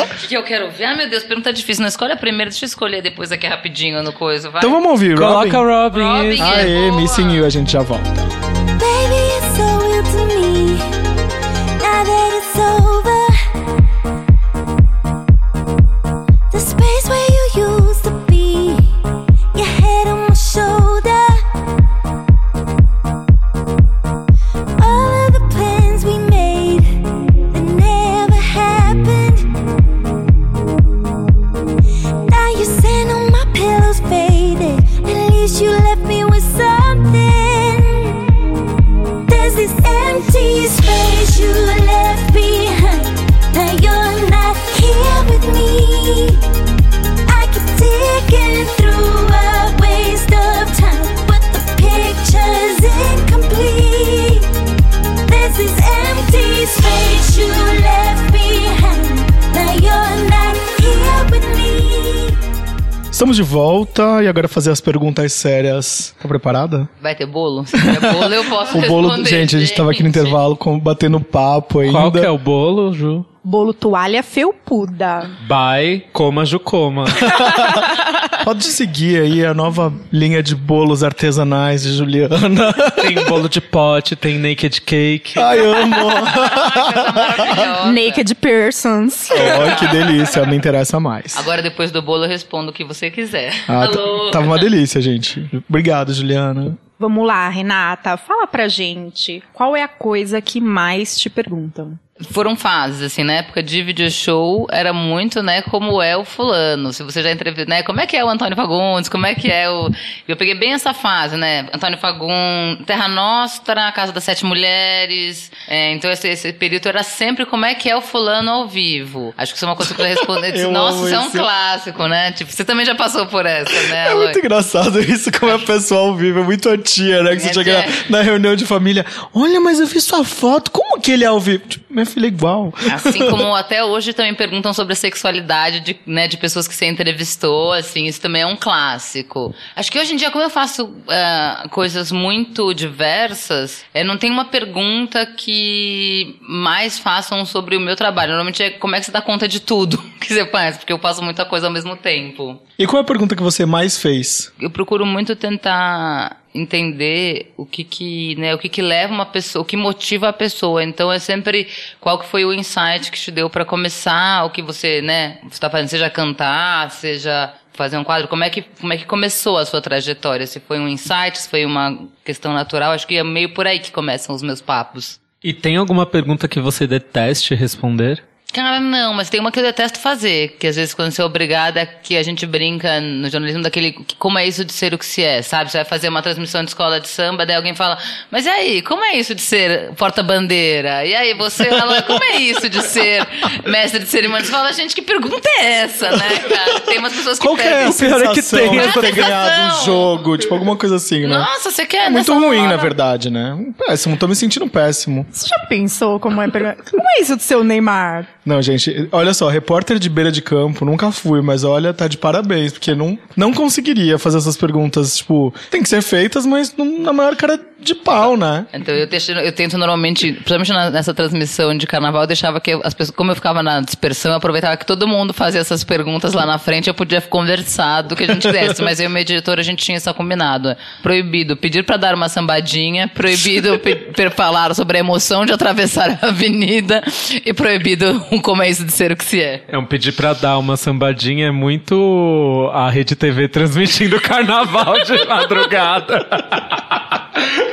O que, que eu quero ver? Ah, meu Deus, pergunta difícil. Não escolhe a primeira, deixa eu escolher depois aqui rapidinho no coisa, vai. Então vamos ouvir, Robin. Coloca Robin. Robin. isso. Aê, Boa. Missing You, a gente já volta. Baby, it's so real to me. Now that it's over, Estamos de volta e agora fazer as perguntas sérias. Tá preparada? Vai ter bolo? Se tiver bolo, eu posso O bolo, responder, gente, a gente tava aqui no gente. intervalo com, batendo papo ainda. Qual que é o bolo, Ju? Bolo toalha felpuda. By Coma Jucoma. Pode seguir aí a nova linha de bolos artesanais de Juliana. tem bolo de pote, tem naked cake. Ai, amo. Naked persons. Ai, que delícia, me interessa mais. Agora, depois do bolo, eu respondo o que você quiser. Ah, t- Alô? tava uma delícia, gente. Obrigado, Juliana. Vamos lá, Renata, fala pra gente qual é a coisa que mais te perguntam. Foram fases, assim, na época de video show, era muito, né, como é o fulano. Se você já entrevistou, né, como é que é o Antônio Fagundes, como é que é o... Eu peguei bem essa fase, né, Antônio Fagundes, Terra Nostra, Casa das Sete Mulheres. É, então, esse, esse período era sempre como é que é o fulano ao vivo. Acho que isso é uma coisa que eu responder. Nossa, isso é um clássico, né? Tipo, você também já passou por essa, né, É muito engraçado isso, como é a pessoa ao vivo. É muito a tia, né? Que você É, chega é. na, na reunião de família. Olha, mas eu vi sua foto. Como que ele é ao vivo? Tipo, minha filha é igual. Assim como até hoje também perguntam sobre a sexualidade de, né, de pessoas que você entrevistou, assim, isso também é um clássico. Acho que hoje em dia, como eu faço ah, coisas muito diversas, é, não tem uma pergunta que mais façam sobre o meu trabalho. Normalmente é como é que você dá conta de tudo que você faz, porque eu faço muita coisa ao mesmo tempo. E qual é a pergunta que você mais fez? Eu procuro muito tentar entender o que que, né, o que que leva uma pessoa, o que motiva a pessoa. Então é sempre qual que foi o insight que te deu para começar, o que você, né, você tá fazendo, seja cantar, seja fazer um quadro, como é que como é que começou a sua trajetória? Se foi um insight, se foi uma questão natural, acho que é meio por aí que começam os meus papos. E tem alguma pergunta que você deteste responder? Cara, não, mas tem uma que eu detesto fazer, que às vezes quando você é obrigada, que a gente brinca no jornalismo daquele, que como é isso de ser o que se é, sabe? Você vai fazer uma transmissão de escola de samba, daí alguém fala, mas e aí, como é isso de ser porta-bandeira? E aí você fala, como é isso de ser mestre de cerimônias? Você fala, gente, que pergunta é essa, né, cara? Tem umas pessoas que Qual que é a é que sensação tem de essa ter ganhado um jogo? Tipo, alguma coisa assim, né? Nossa, você quer É muito ruim, hora? na verdade, né? Péssimo, tô me sentindo péssimo. Você já pensou como é pegar... Como é isso do seu Neymar? Não, gente, olha só, repórter de beira de campo, nunca fui, mas olha, tá de parabéns, porque não, não conseguiria fazer essas perguntas, tipo, tem que ser feitas, mas não- na maior cara de pau, né? Então eu, deixo, eu tento normalmente, principalmente nessa transmissão de carnaval, eu deixava que as pessoas, como eu ficava na dispersão, eu aproveitava que todo mundo fazia essas perguntas lá na frente, eu podia conversar do que a gente quisesse, mas eu e meu editor a gente tinha isso combinado. Proibido pedir pra dar uma sambadinha, proibido falar sobre a emoção de atravessar a avenida e proibido um como é isso de ser o que se é. É um pedir pra dar uma sambadinha, é muito a Rede TV transmitindo carnaval de madrugada.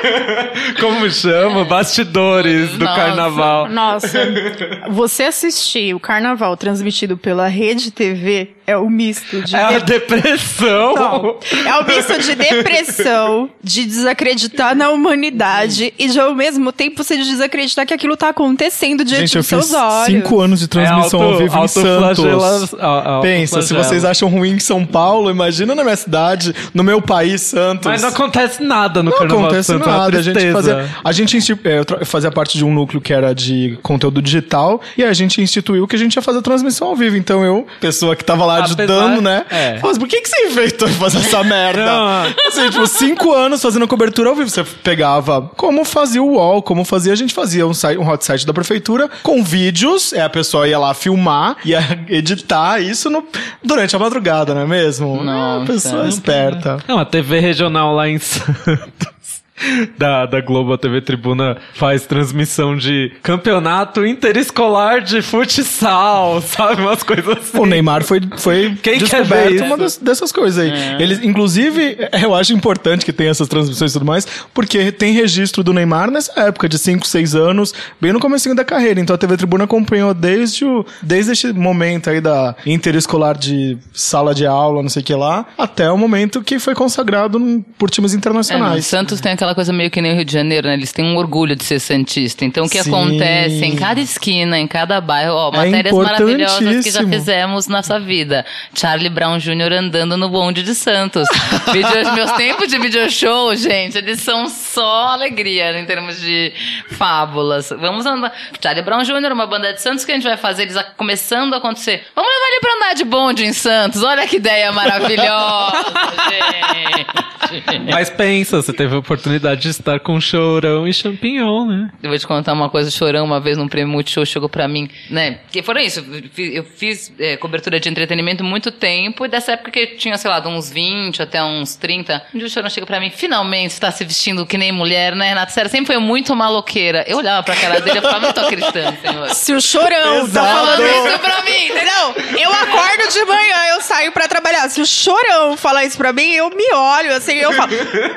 Como chama? Bastidores do Nossa. carnaval. Nossa, você assistir o carnaval transmitido pela Rede TV é o misto de. É a de- depressão. Não, é o misto de depressão, de desacreditar na humanidade e de ao mesmo tempo você desacreditar que aquilo tá acontecendo diante Gente, eu dos seus fiz olhos. cinco anos de transmissão É auto- ao vivo em Santos. Pensa, se vocês acham ruim em São Paulo, imagina na minha cidade, no meu país, Santos. Mas não acontece nada no Não carnaval de acontece Santos, é nada. A gente fazia, a gente é, fazia parte de um núcleo que era de conteúdo digital e a gente instituiu que a gente ia fazer a transmissão ao vivo. Então eu, pessoa que tava lá Apesar- ajudando, né? é. Falei, por que, que você inventou de fazer essa merda? Não. Assim, tipo, cinco anos fazendo cobertura ao vivo. Você pegava como fazia o UOL, como fazia, a gente fazia um, site, um hot site da prefeitura com vídeos, é, a pessoa ia lá filmar, ia editar isso no- durante a madrugada, não é mesmo? Nossa. É, pessoa esperta. Não, a TV regional lá em Santos. Da, da Globo, a TV Tribuna faz transmissão de campeonato interescolar de futsal, sabe? Umas coisas assim. O Neymar foi, foi Quem quer ver descoberto isso? uma das- dessas coisas aí. Eles, inclusive, eu acho importante que tenha essas transmissões e tudo mais, porque tem registro do Neymar nessa época, de 5, 6 anos, bem no comecinho da carreira. Então a TV Tribuna acompanhou desde, o, desde esse momento aí da interescolar de sala de aula, não sei o que lá, até o momento que foi consagrado por times É, internacionais. Santos tem aquela aquela coisa meio que nem o Rio de Janeiro, né? Eles têm um orgulho de ser santista. Então, o que Sim. acontece em cada esquina, em cada bairro, ó, É matérias maravilhosas que já fizemos nessa vida. Charlie Brown Jr. andando no bonde de Santos. Vídeos, meus tempos de video show, gente, eles são só alegria em termos de fábulas. Vamos andar. Charlie Brown Jr., uma banda de Santos que a gente vai fazer, eles começando a acontecer. Vamos levar ele pra andar de bonde em Santos. Olha que ideia maravilhosa, gente. Mas pensa, você teve a oportunidade de estar com Chorão e Champignon, né? Eu vou te contar uma coisa, o Chorão, uma vez num prêmio Multishow, chegou pra mim, né? Que foram isso, eu fiz, é, cobertura de entretenimento muito tempo, e dessa época que eu tinha, sei lá, de uns 20 até uns 30, um dia o Chorão chega pra mim, finalmente você tá se vestindo que nem mulher, né, Renata? Sério, sempre foi muito maloqueira. Eu olhava pra cara dele e falava, não tô acreditando, senhor. Se o chorão Exato. tá falando isso pra mim, entendeu? Eu acordo de manhã, eu saio pra trabalhar. Se o chorão falar isso pra mim, eu me olho, assim, eu falo.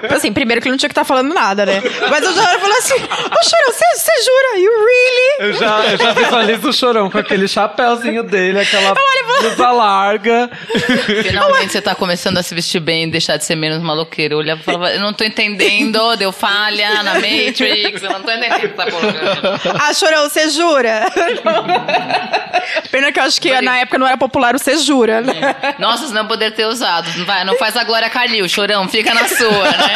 Assim, primeiro que ele não tinha que estar falando nada, né? Mas o chorão falou assim: Ô chorão, você jura? You really? Eu já, eu já visualizo o Chorão com aquele chapéuzinho dele, aquela blusa larga. Finalmente você tá começando a se vestir bem e deixar de ser menos maloqueiro. Eu olhava e falava, eu não tô entendendo, deu falha na Matrix, eu não tô entendendo o que tá colocando. Ah, chorão, você jura? Pena que eu acho que na época não era popular o você jura, né? Nossa, não poder ter usado. Não, vai, não faz a Glória Calil, chorão, fica na sua, né?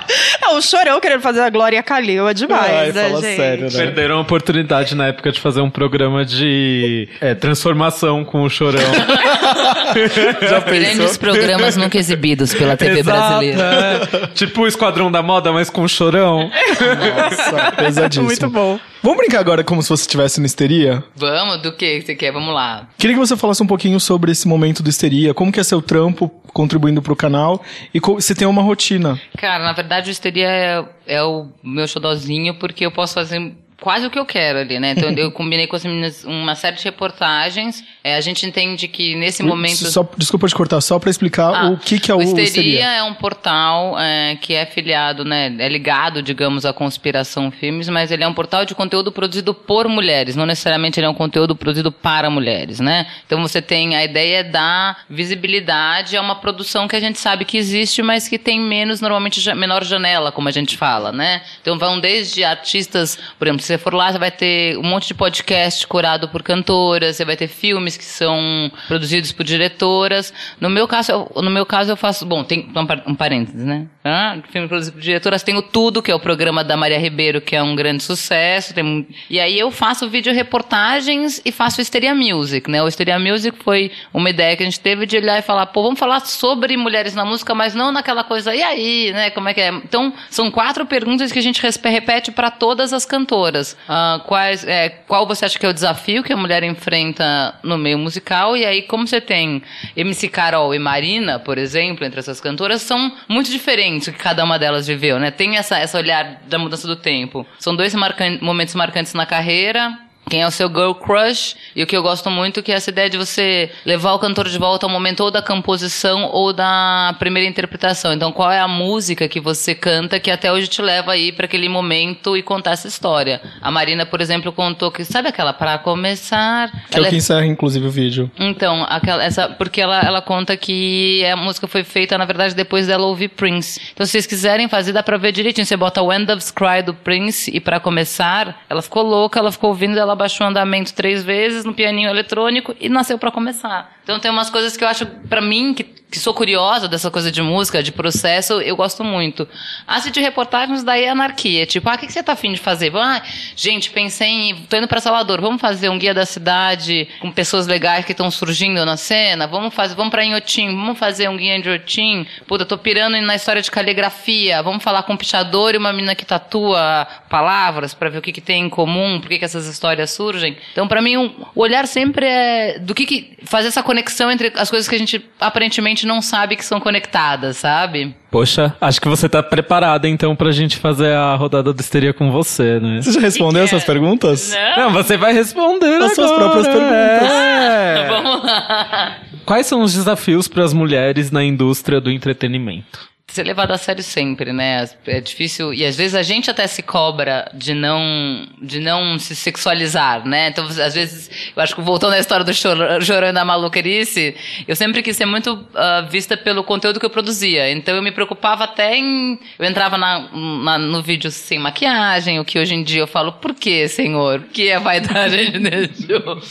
Não, o chorão querendo fazer a Glória Calil é demais, Ai, né, fala gente? sério, né? Perderam a oportunidade na época de fazer um programa de é, transformação com o Chorão. Já Grandes programas nunca exibidos pela TV Exato, brasileira. é. Tipo o Esquadrão da Moda, mas com o Chorão. Nossa, pesadíssimo. Muito bom. Vamos brincar agora como se você estivesse no Histeria? Vamos, do que você quer? Vamos lá. Queria que você falasse um pouquinho sobre esse momento do Histeria, como que é seu trampo contribuindo pro canal e se tem uma rotina. Cara, na verdade o Histeria é, é o meu xodózinho porque eu posso fazer quase o que eu quero ali, né? Então eu combinei com as meninas uma série de reportagens. É, a gente entende que nesse momento... Só, desculpa te cortar, só pra explicar Ah, o que, que é o, o Histeria. Histeria é um portal é, que é filiado, né? É ligado, digamos, à Conspiração Filmes, mas ele é um portal de conteúdo produzido por mulheres. Não necessariamente ele é um conteúdo produzido para mulheres, né? Então você tem a ideia da visibilidade, é uma produção que a gente sabe que existe, mas que tem menos, normalmente, menor janela, como a gente fala, né? Então vão desde artistas, por exemplo, se você for lá, você vai ter um monte de podcast curado por cantoras, você vai ter filmes que são produzidos por diretoras. No meu caso, eu, no meu caso eu faço, bom, tem par- um parênteses, né? Filme produzido por diretoras, tem o Tudo, que é o programa da Maria Ribeiro, que é um grande sucesso. Tem, e aí eu faço vídeo reportagens e faço Histeria Music, né? O Histeria Music foi uma ideia que a gente teve de olhar e falar, pô, vamos falar sobre mulheres na música, mas não naquela coisa, e aí, né? Como é que é? Então, são quatro perguntas que a gente repete para todas as cantoras. Quais, é, qual você acha que é o desafio que a mulher enfrenta no meio musical? E aí, como você tem MC Carol e Marina, por exemplo, entre essas cantoras, são muito diferentes o que cada uma delas viveu, né? Tem essa, essa olhar da mudança do tempo. São dois marcan- momentos marcantes na carreira. Quem é o seu girl crush? E o que eu gosto muito que é essa ideia de você levar o cantor de volta ao momento ou da composição ou da primeira interpretação. Então, qual é a música que você canta que até hoje te leva aí para aquele momento e contar essa história? A Marina, por exemplo, contou que sabe aquela para começar? Que é Ela o que encerra, inclusive, o vídeo. então, aquela, essa, porque ela, ela conta que a música foi feita, na verdade, depois dela ouvir Prince. Então, se vocês quiserem fazer, dá pra ver direitinho. Você bota When Doves Cry do Prince e pra começar, ela ficou louca, ela ficou ouvindo, ela baixou o andamento três vezes no pianinho eletrônico e nasceu pra começar. Então, tem umas coisas que eu acho, pra mim, que, que sou curiosa dessa coisa de música, de processo, eu gosto muito. As de reportagens daí é anarquia. Tipo, ah, o que, que você tá afim de fazer? Ah, gente, pensei em. tô indo pra Salvador, vamos fazer um guia da cidade com pessoas legais que estão surgindo na cena? Vamos fazer, vamos pra Inhotim, vamos fazer um guia de Inhotim? Puta, tô pirando na história de caligrafia, vamos falar com um pichador e uma menina que tatua palavras pra ver o que, que tem em comum, por que, que essas histórias surgem. Então, pra mim, um- o olhar sempre é do que, que fazer essa conexão entre as coisas que a gente aparentemente não sabe que são conectadas, sabe? Poxa, acho que você tá preparada então pra gente fazer a rodada do histeria com você, né? Você já respondeu Que que é? essas perguntas? Não, você vai responder As suas agora, próprias perguntas. é. Vamos lá. Quais são os desafios para as mulheres na indústria do entretenimento? Ser levado a sério sempre, né? É difícil e às vezes a gente até se cobra de não de não se sexualizar, né? Então às vezes eu acho que voltando à história do chor- chorando da maluquerice, eu sempre quis ser muito ah, vista pelo conteúdo que eu produzia. Então eu me preocupava até em eu entrava na, na- no vídeo sem maquiagem, o que hoje em dia eu falo por que, senhor? Que a vaidade deixou?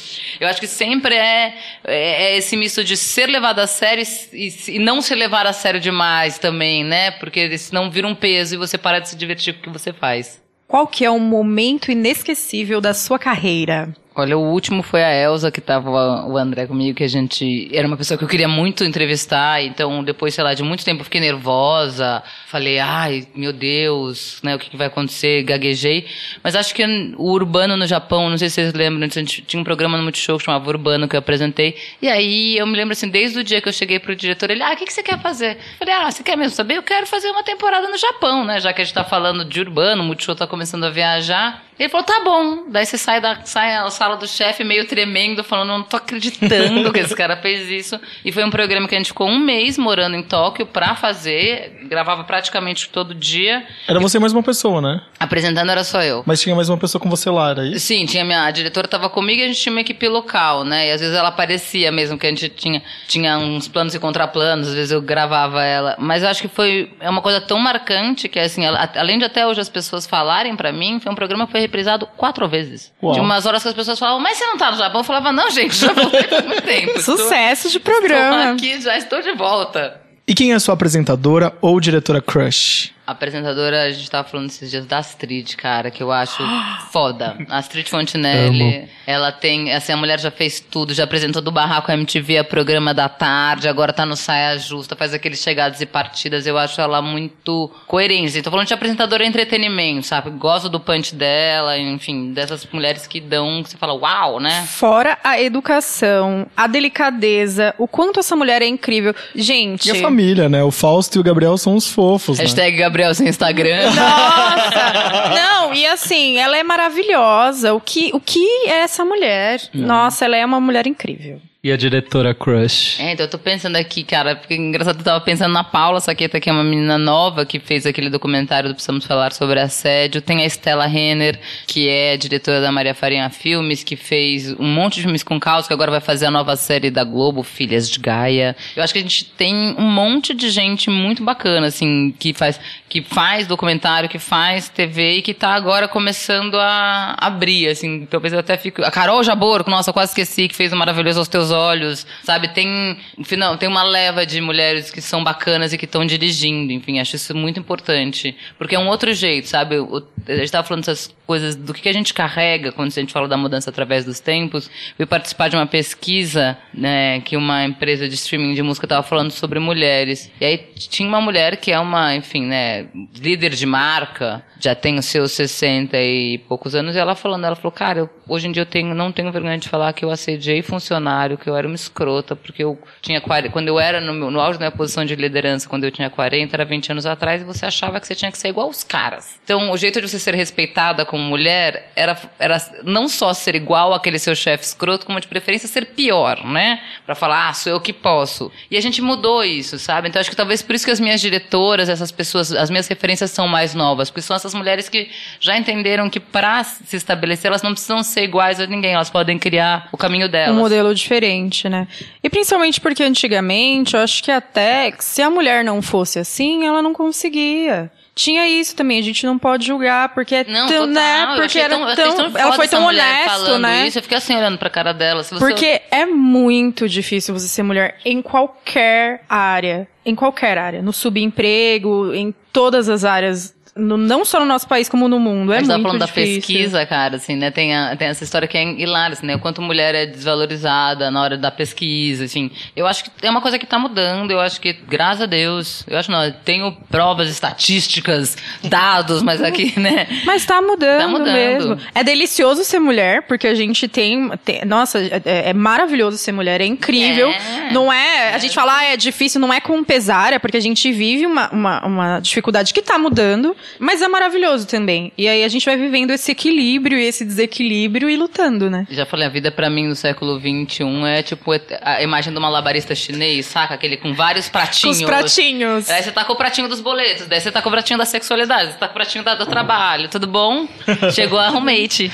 Eu acho que sempre é, é, é esse misto de ser levado a sério e- e não se levar a sério demais também, né? Porque senão vira um peso e você para de se divertir com o que você faz. Qual que é o momento inesquecível da sua carreira? Olha, o último foi a Elsa, que tava o André comigo, que a gente. Era uma pessoa que eu queria muito entrevistar, então depois, sei lá, de muito tempo eu fiquei nervosa. Falei, ai, meu Deus, né, o que, que vai acontecer? Gaguejei. Mas acho que o Urbano no Japão, não sei se vocês lembram, a gente tinha um programa no Multishow que chamava Urbano, que eu apresentei. E aí eu me lembro assim, desde o dia que eu cheguei pro diretor, ele, ah, o que, que você quer fazer? Eu falei, ah, você quer mesmo saber? Eu quero fazer uma temporada no Japão, né? Já que a gente tá falando de Urbano, o Multishow tá começando a viajar. Ele falou, tá bom. Daí você sai da sai sala do chefe meio tremendo, falando, não tô acreditando que esse cara fez isso. E foi um programa que a gente ficou um mês morando em Tóquio pra fazer. Gravava praticamente todo dia. Era você mais uma pessoa, né? Apresentando era só eu. Mas tinha mais uma pessoa com você lá, era isso? Sim, tinha minha, a diretora estava comigo e a gente tinha uma equipe local, né? E às vezes ela aparecia mesmo, que a gente tinha, tinha uns planos e contraplanos, às vezes eu gravava ela. Mas eu acho que foi é uma coisa tão marcante que, assim, ela- além de até hoje as pessoas falarem pra mim, foi um programa que foi reprisado quatro vezes. Uau. De umas horas que as pessoas falavam, mas você não tá no Japão? Eu falava, não, gente, já voltei faz muito tempo. Estou- Sucesso de Estou programa. aqui, já estou de volta. E quem é a sua apresentadora ou diretora crush? Apresentadora, a gente tava falando esses dias da Astrid, cara, que eu acho foda. A Astrid Fontinelli, ela tem, assim, a mulher já fez tudo, já apresentou do Barraco MTV a programa da tarde, agora tá no Saia Justa, faz aqueles chegadas e partidas, eu acho ela muito coerente. Então, tô falando de apresentadora entretenimento, sabe? Gosto do punch dela, enfim, dessas mulheres que dão, que você fala, uau, né? Fora a educação, a delicadeza, o quanto essa mulher é incrível. Gente. E a família, né? O Fausto e o Gabriel são os fofos, né? Hashtag Gabriel sem Instagram. Nossa! Não, e assim, ela é maravilhosa. O que, o que é essa mulher? Nossa, ela é uma mulher incrível. E a diretora Crush? É, então eu tô pensando aqui, cara, porque engraçado, eu tava pensando na Paula Saqueta, que é uma menina nova que fez aquele documentário do Precisamos Falar sobre Assédio. Tem a Stella Renner, que é diretora da Maria Farinha Filmes, que fez um monte de filmes com caos, que agora vai fazer a nova série da Globo, Filhas de Gaia. Eu acho que a gente tem um monte de gente muito bacana, assim, que faz, que faz documentário, que faz TV e que tá agora começando a abrir, assim. Talvez eu até fico. A Carol Jabor, nossa, eu quase esqueci, que fez o Maravilhoso aos Teus Olhos, sabe? Tem, não, tem uma leva de mulheres que são bacanas e que estão dirigindo, enfim, acho isso muito importante. Porque é um outro jeito, sabe? O- a gente tava falando dessas coisas, do que a gente carrega quando a gente fala da mudança através dos tempos. Fui participar de uma pesquisa, né, que uma empresa de streaming de música tava falando sobre mulheres. E aí tinha uma mulher que é uma, enfim, né, líder de marca, já tem os seus 60 e poucos anos, e ela falando, ela falou, cara, eu- hoje em dia eu tenho, não tenho vergonha de falar que eu assediei funcionário, que eu era uma escrota, porque eu tinha 40, quando eu era no, no auge da minha posição de liderança, quando eu tinha 40, era 20 anos atrás, e você achava que você tinha que ser igual aos caras. Então, o jeito de você ser respeitada como mulher era, era não só ser igual àquele seu chefe escroto, como de preferência ser pior, né? Pra falar, ah, sou eu que posso. E a gente mudou isso, sabe? Então, acho que talvez por isso que as minhas diretoras, essas pessoas, as minhas referências são mais novas, porque são essas mulheres que já entenderam que para se estabelecer, elas não precisam ser iguais a ninguém, elas podem criar o caminho delas. Um modelo diferente, né? E principalmente porque antigamente, eu acho que até se a mulher não fosse assim, ela não conseguia. Tinha isso também, a gente não pode julgar, porque é Não, tão, total. né? Porque era tão, tão, tão ela foi tão honesto, né? Isso, eu fiquei assim olhando pra cara dela. Você... Porque é muito difícil você ser mulher em qualquer área. Em qualquer área. No subemprego, em todas as áreas. No- não só no nosso país, como no mundo. É a gente muito tava falando difícil. da pesquisa, cara, assim, né? Tem, a- tem essa história que é hilária, assim, né? O quanto mulher é desvalorizada na hora da pesquisa, assim. Eu acho que é uma coisa que tá mudando, eu acho que, graças a Deus, eu acho não, eu tenho provas estatísticas, dados, mas aqui, né? Mas tá mudando, Tá mudando. mesmo. É delicioso ser mulher, porque a gente tem. tem- nossa, é, é maravilhoso ser mulher, é incrível. É. Não é. A gente fala, ah, é difícil, não é com pesar, é porque a gente vive uma, uma, uma dificuldade que tá mudando. Mas é maravilhoso também. E aí a gente vai vivendo esse equilíbrio e esse desequilíbrio e lutando, né? Já falei, a vida pra mim no século XXI é tipo a imagem de uma labarista chinês, saca? Aquele com vários Com pratinhos. os pratinhos. Aí você tá com o pratinho dos boletos, daí você tá com o pratinho da sexualidade, você tá com o pratinho da- do trabalho, tudo bom? Chegou a roommate.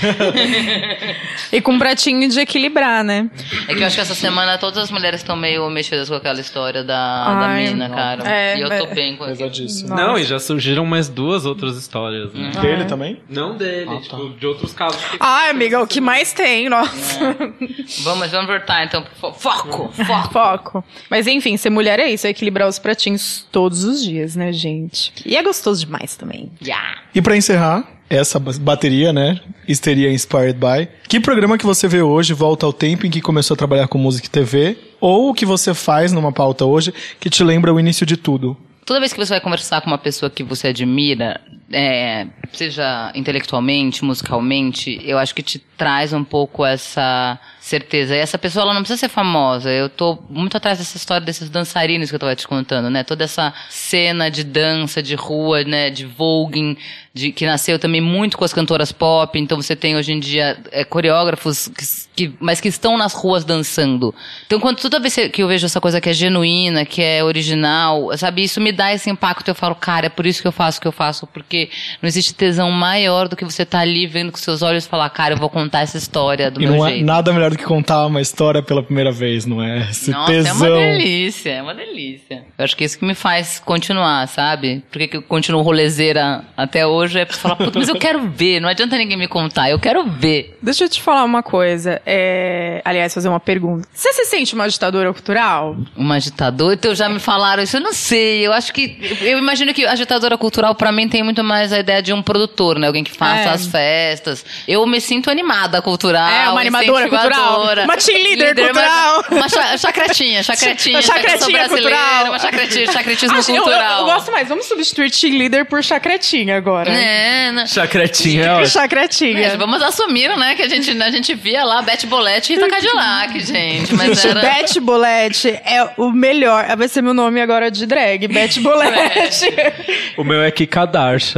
E com um pratinho de equilibrar, né? É que eu acho que essa semana todas as mulheres estão meio mexidas com aquela história da, da Ai, mina, cara. é, e eu tô é. bem com aquilo. Pesadíssimo. Não, e já surgiram mais duas outras histórias, né? Dele também? Não dele, tipo, de outros casos. que- Ai, amiga, o que mais tem, nossa. Vamos, vamos voltar então. pro Foco! Foco! Foco. Mas enfim, ser mulher é isso, é equilibrar os pratinhos todos os dias, né, gente? E é gostoso demais também. Yeah. E pra encerrar, essa ba- bateria, né? Histeria Inspired By. Que programa que você vê hoje volta ao tempo em que começou a trabalhar com música e TV? Ou o que você faz numa pauta hoje que te lembra o início de tudo? Toda vez que você vai conversar com uma pessoa que você admira, é, seja intelectualmente, musicalmente, eu acho que te traz um pouco essa certeza. E essa pessoa, ela não precisa ser famosa. Eu tô muito atrás dessa história desses dançarinos que eu tava te contando, né? Toda essa cena de dança, de rua, né? De voguing, de, que nasceu também muito com as cantoras pop. Então você tem hoje em dia é, coreógrafos, que, que- mas que estão nas ruas dançando. Então quando toda vez que eu vejo essa coisa que é genuína, que é original, sabe? Isso me dá esse impacto. Eu falo, cara, é por isso que eu faço o que eu faço. Porque não existe tesão maior do que você tá ali vendo com seus olhos e falar, cara, eu vou contar essa história do e meu não é jeito. nada melhor do que contar uma história pela primeira vez, não é? Esse Nossa, é tesão. uma delícia, é uma delícia. Eu acho que isso que me faz continuar, sabe? Por que eu continuo rolezeira até hoje? É pra falar, puta, mas eu quero ver, não adianta ninguém me contar, eu quero ver. Deixa eu te falar uma coisa. É... Aliás, fazer uma pergunta. Você se sente uma ditadora cultural? Uma agitadora, então já me falaram isso, eu não sei, eu acho que, eu imagino que a agitadora cultural pra mim tem muito mais a ideia de um produtor, né? Alguém que faça É. as festas. Eu me sinto animada cultural. É, uma animadora cultural. Uma cheerleader Líder, cultural. Uma, uma cha- chacretinha, chacretinha. Uma chacretinha cultural. Uma chacretinha, chacretismo Acho- eu, eu- cultural. eu gosto mais. Vamos substituir cheerleader por chacretinha agora. É, né? Chacretinha, é. Chacretinha. Gente, vamos assumir, né, que a gente, a gente via lá Beth Bolete e Rita Cadillac, gente. Mas era... Beth Bolete é o melhor. Vai ser meu nome agora de drag. Beth Bolete. O meu é. Kika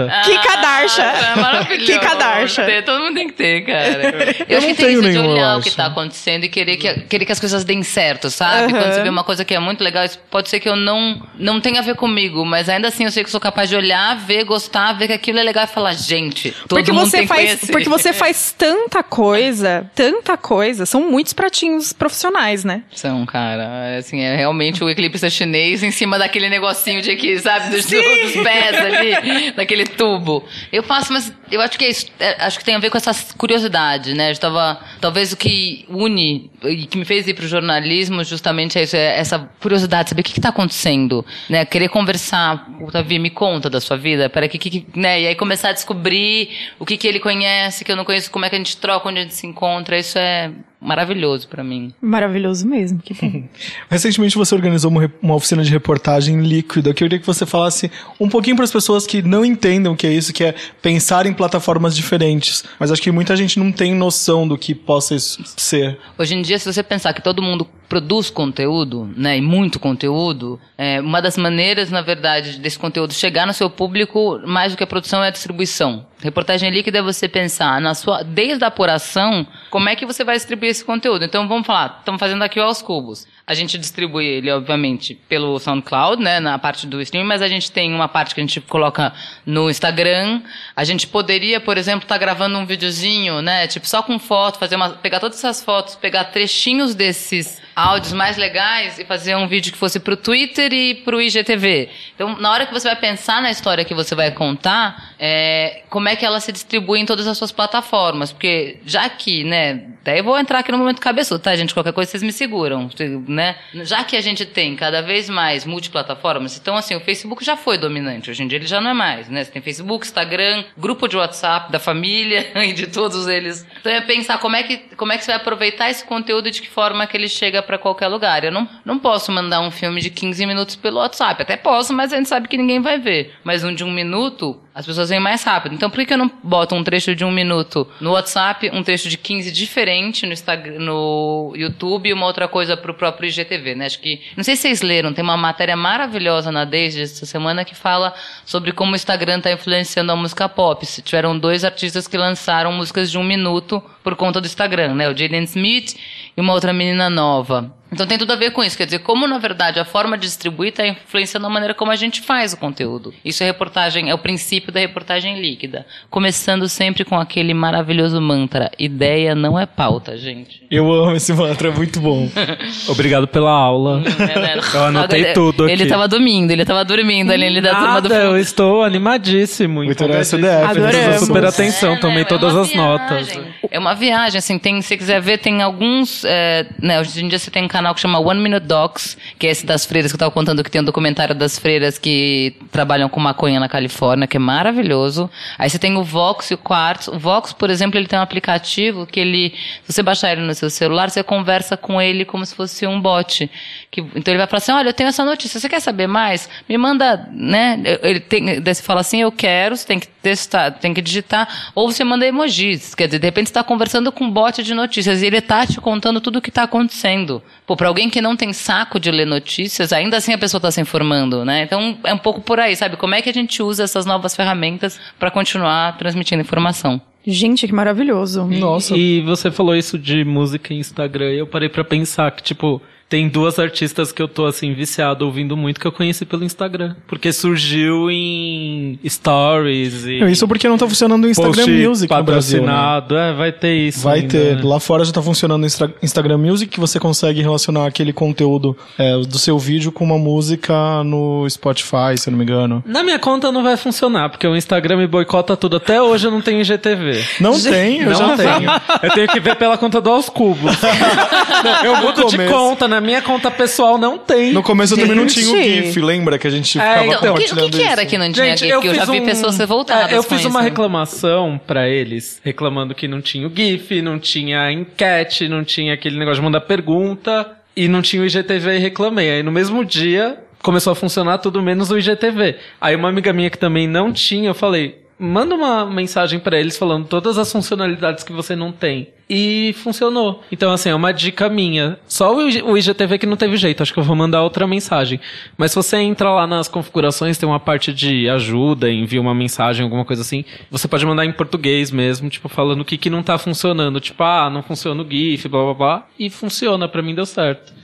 Darsha. Ah, é maravilhoso. Kika Darsha. Todo mundo tem que ter, cara. Eu, Eu acho não que tem tenho isso de nenhum, eu olhar o que tá acontecendo e querer que, querer que as coisas deem certo, sabe? Aham. Quando você vê uma coisa que é muito legal, isso pode ser que eu não, não tenha a ver comigo, mas ainda assim eu sei que sou capaz de olhar, ver, gostar, ver que aquilo é legal e falar, gente, todo Porque mundo você tem que faz, conhecer. porque você faz tanta coisa, tanta coisa. São muitos pratinhos profissionais, né? São, cara. é Assim, é realmente o equilibrista chinês em cima daquele negocinho de aqui, sabe? Dos, dos pés ali, daquele tubo. Eu faço, mas eu acho que é isso. é, acho que tem a ver com essa curiosidade, né? Eu tava, talvez o que une e que me fez ir pro jornalismo justamente é isso, é essa curiosidade, saber o que, que tá acontecendo, né? Querer conversar, o Davi, me conta da sua vida, para que, que, né? E aí começar a descobrir o que, que ele conhece, que eu não conheço, como é que a gente troca, onde a gente se encontra. Isso é maravilhoso pra mim. Maravilhoso mesmo. Que bom. Recentemente você organizou uma, uma oficina de reportagem líquida. Eu queria que você falasse um pouquinho para as pessoas que não entendem o que é isso, que é pensar em plataformas diferentes. Mas acho que muita gente não tem noção do que possa ser. Hoje em dia, se você pensar que todo mundo produz conteúdo, né, e muito conteúdo, é, uma das maneiras, na verdade, desse conteúdo chegar no seu público, mais do que a produção, é a distribuição. Reportagem líquida é você pensar na sua, desde a apuração, como é que você vai distribuir esse conteúdo. Então, vamos falar, estamos fazendo aqui aos cubos. A gente distribui ele, obviamente, pelo SoundCloud, né, na parte do streaming, mas a gente tem uma parte que a gente coloca no Instagram. A gente poderia, por exemplo, estar gravando um videozinho, né, tipo só com foto, fazer uma, pegar todas essas fotos, pegar trechinhos desses áudios mais legais e fazer um vídeo que fosse pro Twitter e pro IGTV. Então, na hora que você vai pensar na história que você vai contar, é, como é que ela se distribui em todas as suas plataformas? Porque já que, né, daí eu vou entrar aqui no momento cabeçudo, tá, gente? Qualquer coisa vocês me seguram, né? Já que a gente tem cada vez mais multiplataformas, então, assim, o Facebook já foi dominante, hoje em dia ele já não é mais, né? Você tem Facebook, Instagram, grupo de WhatsApp da família e de todos eles. Então, é pensar como é que, como é que você vai aproveitar esse conteúdo e de que forma que ele chega para qualquer lugar. Eu não, não posso mandar um filme de 15 minutos pelo WhatsApp, até posso, mas a gente sabe que ninguém vai ver. Mas um de um minuto, as pessoas vêm mais rápido. Então, por que, eu não boto um trecho de um minuto no WhatsApp, um trecho de 15 diferente no, Instagram, no YouTube e uma outra coisa pro próprio IGTV, né? Acho que, não sei se vocês leram, tem uma matéria maravilhosa na Desde essa semana que fala sobre como o Instagram tá influenciando a música pop. Se Tiveram dois artistas que lançaram músicas de um minuto por conta do Instagram, né? O Jaden Smith e uma outra menina nova. Então tem tudo a ver com isso. Quer dizer, como na verdade a forma de distribuir está influenciando a maneira como a gente faz o conteúdo. Isso é reportagem, é o princípio da reportagem líquida. Começando sempre com aquele maravilhoso mantra: ideia não é pauta, gente. Eu amo esse mantra, é muito bom. Obrigado pela aula. Eu anotei Ele- tudo aqui. Ele tava dormindo, ele tava dormindo ali, ele da turma do eu estou animadíssimo. Muito no empolgadíssimo. SDF. Prestando super Adoramos. atenção, É, tomei né? todas as notas. viagem. É uma viagem, assim, tem, se você quiser ver, tem alguns, é, né, hoje em dia você tem canal que chama One Minute Docs, que é esse das freiras que eu tava contando, que tem um documentário das freiras que trabalham com maconha na Califórnia, que é maravilhoso. Aí você tem o Vox e o Quartz. O Vox, por exemplo, ele tem um aplicativo que ele, se você baixar ele no seu celular, você conversa com ele como se fosse um bot. Que, então ele vai falar assim, olha, eu tenho essa notícia, você quer saber mais? Me manda, né? Ele tem, daí você fala assim, eu quero, você tem que testar, tem que digitar, ou você manda emojis. Quer dizer, de repente você está conversando com um bot de notícias e ele tá te contando tudo o que está acontecendo. Pô, para alguém que não tem saco de ler notícias, ainda assim a pessoa está se informando, né? Então é um pouco por aí, sabe? Como é que a gente usa essas novas ferramentas para continuar transmitindo informação? Gente, que maravilhoso. Nossa. E você falou isso de música em Instagram e eu parei pra pensar que, tipo, tem duas artistas que eu tô, assim, viciado ouvindo muito que eu conheci pelo Instagram. Porque surgiu em stories e... Isso porque não tá funcionando o Instagram post Music no Brasil, né? É, vai ter isso Vai ainda, ter. né? Lá fora já tá funcionando o Instagram Music, que você consegue relacionar aquele conteúdo é, do seu vídeo com uma música no Spotify, se eu não me engano. Na minha conta não vai funcionar, porque o Instagram me boicota tudo. Até hoje eu não tenho IGTV. Não tem, eu não já tenho. Eu tenho que ver pela conta do Aos Cubos. eu mudo de conta. Na minha conta pessoal não tem. No começo eu também não tinha o. GIF, lembra que a gente É, ficava então, o que, o compartilhando que, que era isso? que não tinha Gente, GIF? Porque eu já vi um- pessoas revoltadas É, eu com fiz isso. uma reclamação pra eles, reclamando que não tinha o GIF, não tinha enquete, não tinha aquele negócio de mandar pergunta e não tinha o IGTV e reclamei. Aí no mesmo dia começou a funcionar tudo menos o IGTV. Aí uma amiga minha que também não tinha, eu falei, manda uma mensagem pra eles falando todas as funcionalidades que você não tem. E funcionou. Então, assim, é uma dica minha. Só o IG o IGTV que não teve jeito. Acho que eu vou mandar outra mensagem. Mas se você entra lá nas configurações, tem uma parte de ajuda, envia uma mensagem, alguma coisa assim. Você pode mandar em português mesmo, tipo, falando o que, que não tá funcionando. Tipo, ah, não funciona o GIF, blá blá blá. E funciona, pra mim deu certo.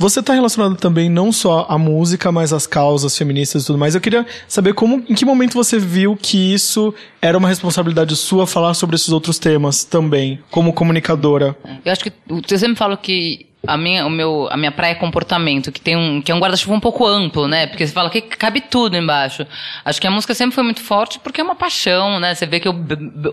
Você tá relacionado também não só à música, mas às causas feministas e tudo mais. Eu queria saber como, em que momento você viu que isso era uma responsabilidade sua falar sobre esses outros temas também, como comunicadora. Eu acho que eu sempre falo que a minha, o meu, a minha praia é comportamento, que tem um, que é um guarda-chuva um pouco amplo, né? Porque você fala que cabe tudo embaixo. Acho que a música sempre foi muito forte porque é uma paixão, né? Você vê que o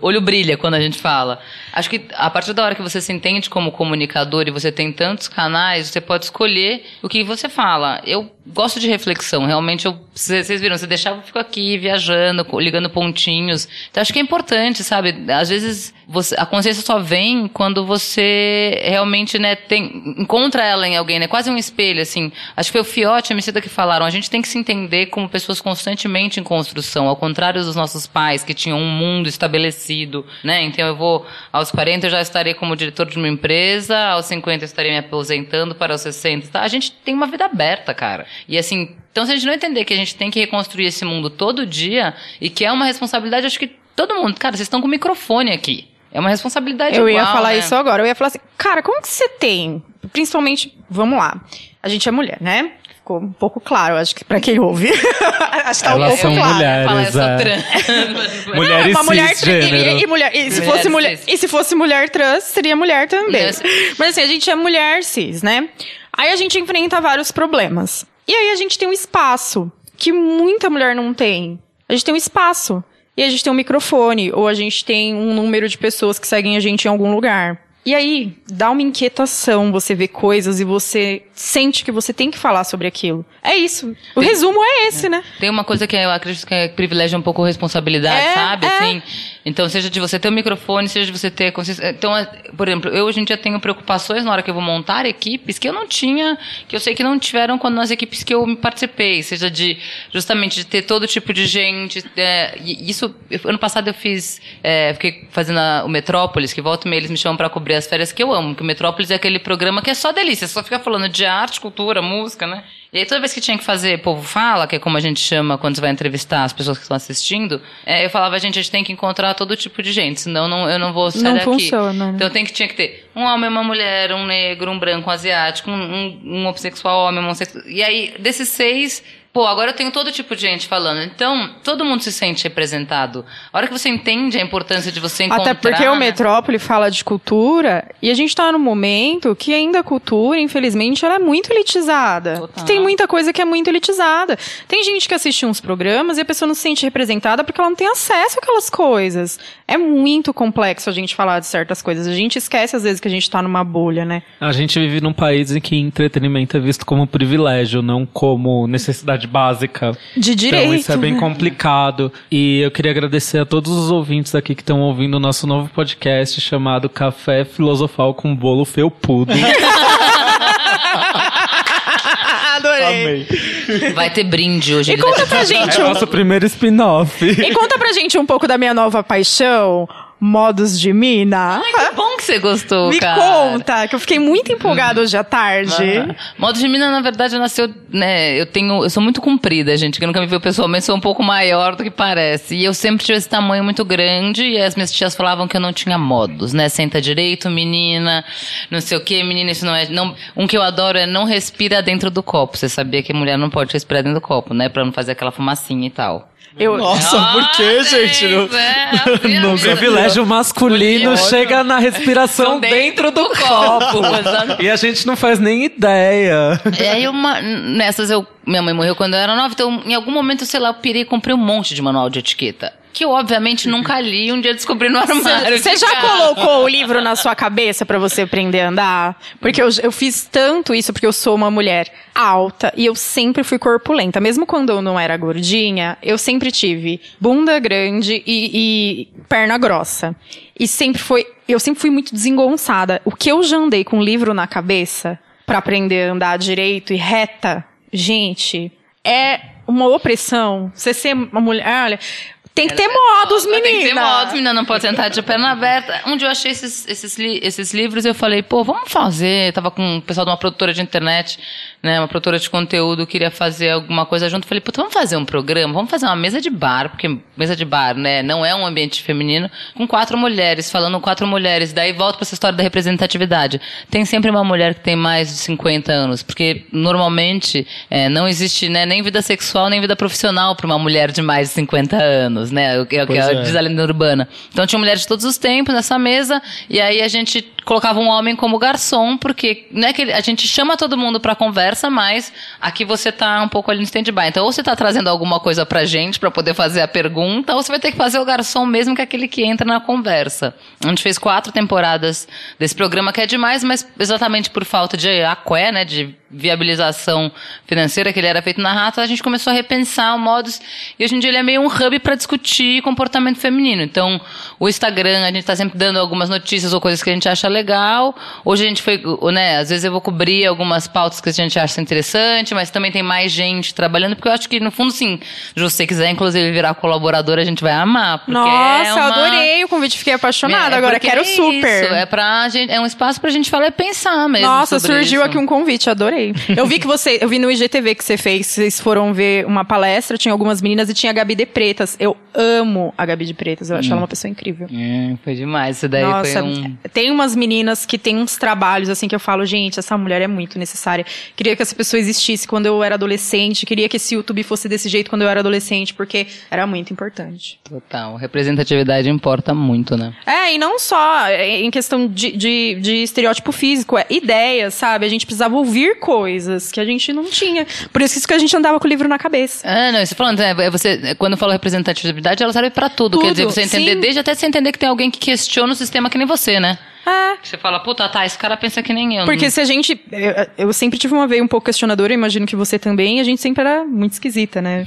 olho brilha quando a gente fala. Acho que a partir da hora que você se entende como comunicador e você tem tantos canais, você pode escolher o que você fala. Eu gosto de reflexão, realmente eu, vocês viram, você deixava eu fico aqui viajando, ligando pontinhos. Então acho que é importante, sabe? Às vezes você, a consciência só vem quando você realmente, né, tem, encontra ela em alguém, né? Quase um espelho, assim. Acho que foi o Fiote e a Emicida que falaram, a gente tem que se entender como pessoas constantemente em construção, ao contrário dos nossos pais, que tinham um mundo estabelecido, né? Então eu vou, aos 40 eu já estarei como diretor de uma empresa, aos 50 eu estarei me aposentando, para os 60, tá? A gente tem uma vida aberta, cara. E assim, então se a gente não entender que a gente tem que reconstruir esse mundo todo dia, e que é uma responsabilidade, acho que todo mundo, cara, vocês estão com o microfone aqui. É uma responsabilidade Eu ia igual, falar né? isso agora. Eu ia falar assim, cara, como que você tem? Principalmente, vamos lá. A gente é mulher, né? Ficou um pouco claro, acho que pra quem ouve. acho que tá um Elas pouco são claro. mulheres, sou é. trans. Mulheres uma mulher e, e mulher e se Mulher fosse mulher cis. e se fosse mulher trans seria mulher também Yes. mas assim a gente é mulher cis né aí a gente enfrenta vários problemas e aí a gente tem um espaço que muita mulher não tem. A gente tem um espaço. E a gente tem um microfone ou a gente tem um número de pessoas que seguem a gente em algum lugar E aí, dá uma inquietação você ver coisas e você sente que você tem que falar sobre aquilo. É isso. O resumo é esse, né? Tem uma coisa que eu acredito que é privilégio um pouco responsabilidade, É, sabe? é. Assim, então, seja de você ter o microfone, seja de você ter consciência. Então, é, por exemplo, eu hoje em dia tenho preocupações na hora que eu vou montar equipes que eu não tinha, que eu sei que não tiveram quando nas equipes que eu me participei, seja de justamente de ter todo tipo de gente. é, isso, ano passado eu fiz, é, fiquei fazendo a- o Metrópolis, que volta e meia eles me chamam pra cobrir as férias que eu amo, que o Metrópolis é aquele programa que é só delícia, só fica falando de arte, cultura, música, né? E aí toda vez que tinha que fazer Povo Fala, que é como a gente chama quando você vai entrevistar as pessoas que estão assistindo, é, eu falava, gente, a gente tem que encontrar todo tipo de gente, senão não, eu não vou sair Não daqui. funciona, né? Então tem que, tinha que ter um homem, uma mulher, um negro, um branco, um asiático, um, um, um homossexual, homem, homossexual. E aí, desses seis, pô, agora eu tenho todo tipo de gente falando. Então, todo mundo se sente representado. A hora que você entende a importância de você encontrar... Até porque o né? Metrópole fala de cultura e a gente tá num momento que ainda a cultura, infelizmente, ela é muito elitizada. Total. Tem muita coisa que é muito elitizada. Tem gente que assiste uns programas e a pessoa não se sente representada porque ela não tem acesso àquelas coisas. É muito complexo a gente falar de certas coisas. A gente esquece às vezes que a gente tá numa bolha, né? A gente vive num país em que entretenimento é visto como privilégio, não como necessidade básica. De direito. Então isso é bem né? complicado. E eu queria agradecer a todos os ouvintes aqui que estão ouvindo o nosso novo podcast chamado Café Filosofal com Bolo Felpudo. Adorei. Amei. Vai ter brinde hoje. E conta pra gente é um nosso primeiro spin-off. E conta pra gente um pouco da minha nova paixão, modos de mina. Ai, que bom que você gostou, Me cara. conta, que eu fiquei muito empolgada hoje à tarde. Aham. Modo de mina, na verdade, nasceu, né? Eu tenho, eu sou muito comprida, gente. Que nunca me viu pessoalmente, sou um pouco maior do que parece. E eu sempre tive esse tamanho muito grande. E as minhas tias falavam que eu não tinha modos, né? Senta direito, menina, não sei o que, menina, isso não é. Não, um que eu adoro é não respira dentro do copo. Você sabia que mulher não pode respirar dentro do copo, né? Pra não fazer aquela fumacinha e tal. Eu, Nossa, por que, gente? Não- É, assim, Não a O vida- privilégio masculino Ótimo. chega na respiração dentro do copo. Exato. E a gente não faz nem ideia. E aí, uma, nessas, eu, minha mãe morreu quando eu era nova, então em algum momento, sei lá, eu pirei e comprei um monte de manual de etiqueta. Que eu, obviamente, nunca li, um dia descobri no armário. Você já colocou o livro na sua cabeça pra você aprender a andar? Porque eu, eu fiz tanto isso porque eu sou uma mulher alta e eu sempre fui corpulenta. Mesmo quando eu não era gordinha, eu sempre tive bunda grande e, e perna grossa. E sempre foi. Eu sempre fui muito desengonçada. O que eu já andei com um livro na cabeça pra aprender a andar direito e reta, gente, é uma opressão. Você ser uma mulher. Olha. Tem que ter modos, menina. Tem que ter modos, menina, não pode sentar de perna aberta. Um dia eu achei esses, esses, li- esses livros e eu falei, pô, vamos fazer. Tava com o pessoal de uma produtora de internet, né, uma produtora de conteúdo, queria fazer alguma coisa junto. Falei, puta, vamos fazer um programa, vamos fazer uma mesa de bar, porque mesa de bar, né, não é um ambiente feminino, com quatro mulheres, falando quatro mulheres. Daí volta pra essa história da representatividade. Tem sempre uma mulher que tem mais de 50 anos, porque normalmente é, não existe né, nem vida sexual, nem vida profissional para uma mulher de mais de 50 anos, né? O que, o que Pois é. a lenda urbana. Então tinha mulheres de todos os tempos nessa mesa, e aí a gente colocava um homem como garçom, porque não é que a gente chama todo mundo pra conversa, mas aqui você tá um pouco ali no stand-by. Então, ou você tá trazendo alguma coisa pra gente pra poder fazer a pergunta, ou você vai ter que fazer o garçom mesmo que é aquele que entra na conversa. A gente fez quatro temporadas desse programa, que é demais, mas exatamente por falta de aqué, né, de viabilização financeira, que ele era feito na Rata, a gente começou a repensar o modus, e hoje em dia ele é meio um hub pra discutir comportamento feminino. Então, o Instagram, a gente tá sempre dando algumas notícias ou coisas que a gente acha legal. Hoje a gente foi, né, às vezes eu vou cobrir algumas pautas que a gente acha interessante, mas também tem mais gente trabalhando, porque eu acho que, no fundo, sim, se você quiser, inclusive, virar colaboradora, a gente vai amar. porque Nossa, é uma... adorei o convite, fiquei apaixonada. É, Agora quero é super. Isso, é, pra gente, é um espaço pra gente falar e pensar mesmo. Nossa, surgiu isso. aqui um convite, adorei. Eu vi que você, eu vi no IGTV que você fez, vocês foram ver uma palestra, tinha algumas meninas e tinha a Gabi de Pretas. Eu amo a Gabi de Pretas, eu acho ela uma pessoa incrível. É, foi demais. Isso daí Nossa, foi um. tem umas meninas que têm uns trabalhos assim que eu falo, gente, essa mulher é muito necessária. Queria que essa pessoa existisse quando eu era adolescente, queria que esse YouTube fosse desse jeito quando eu era adolescente, porque era muito importante. Total. Representatividade importa muito, né? É, e não só é, em questão de, de, de estereótipo físico, é ideias, sabe? A gente precisava ouvir coisas que a gente não tinha. Por isso que a gente andava com o livro na cabeça. Ah, não, você falando, né, você, quando eu falo representatividade, ela serve pra tudo. Quer Tudo, dizer, você entender, sim. desde até você entender que tem alguém que questiona o sistema que nem você, né? É. Você fala, puta, tá, esse cara pensa que nem eu. Porque se a gente. Eu, eu sempre tive uma veia um pouco questionadora, imagino que você também, a gente sempre era muito esquisita, né?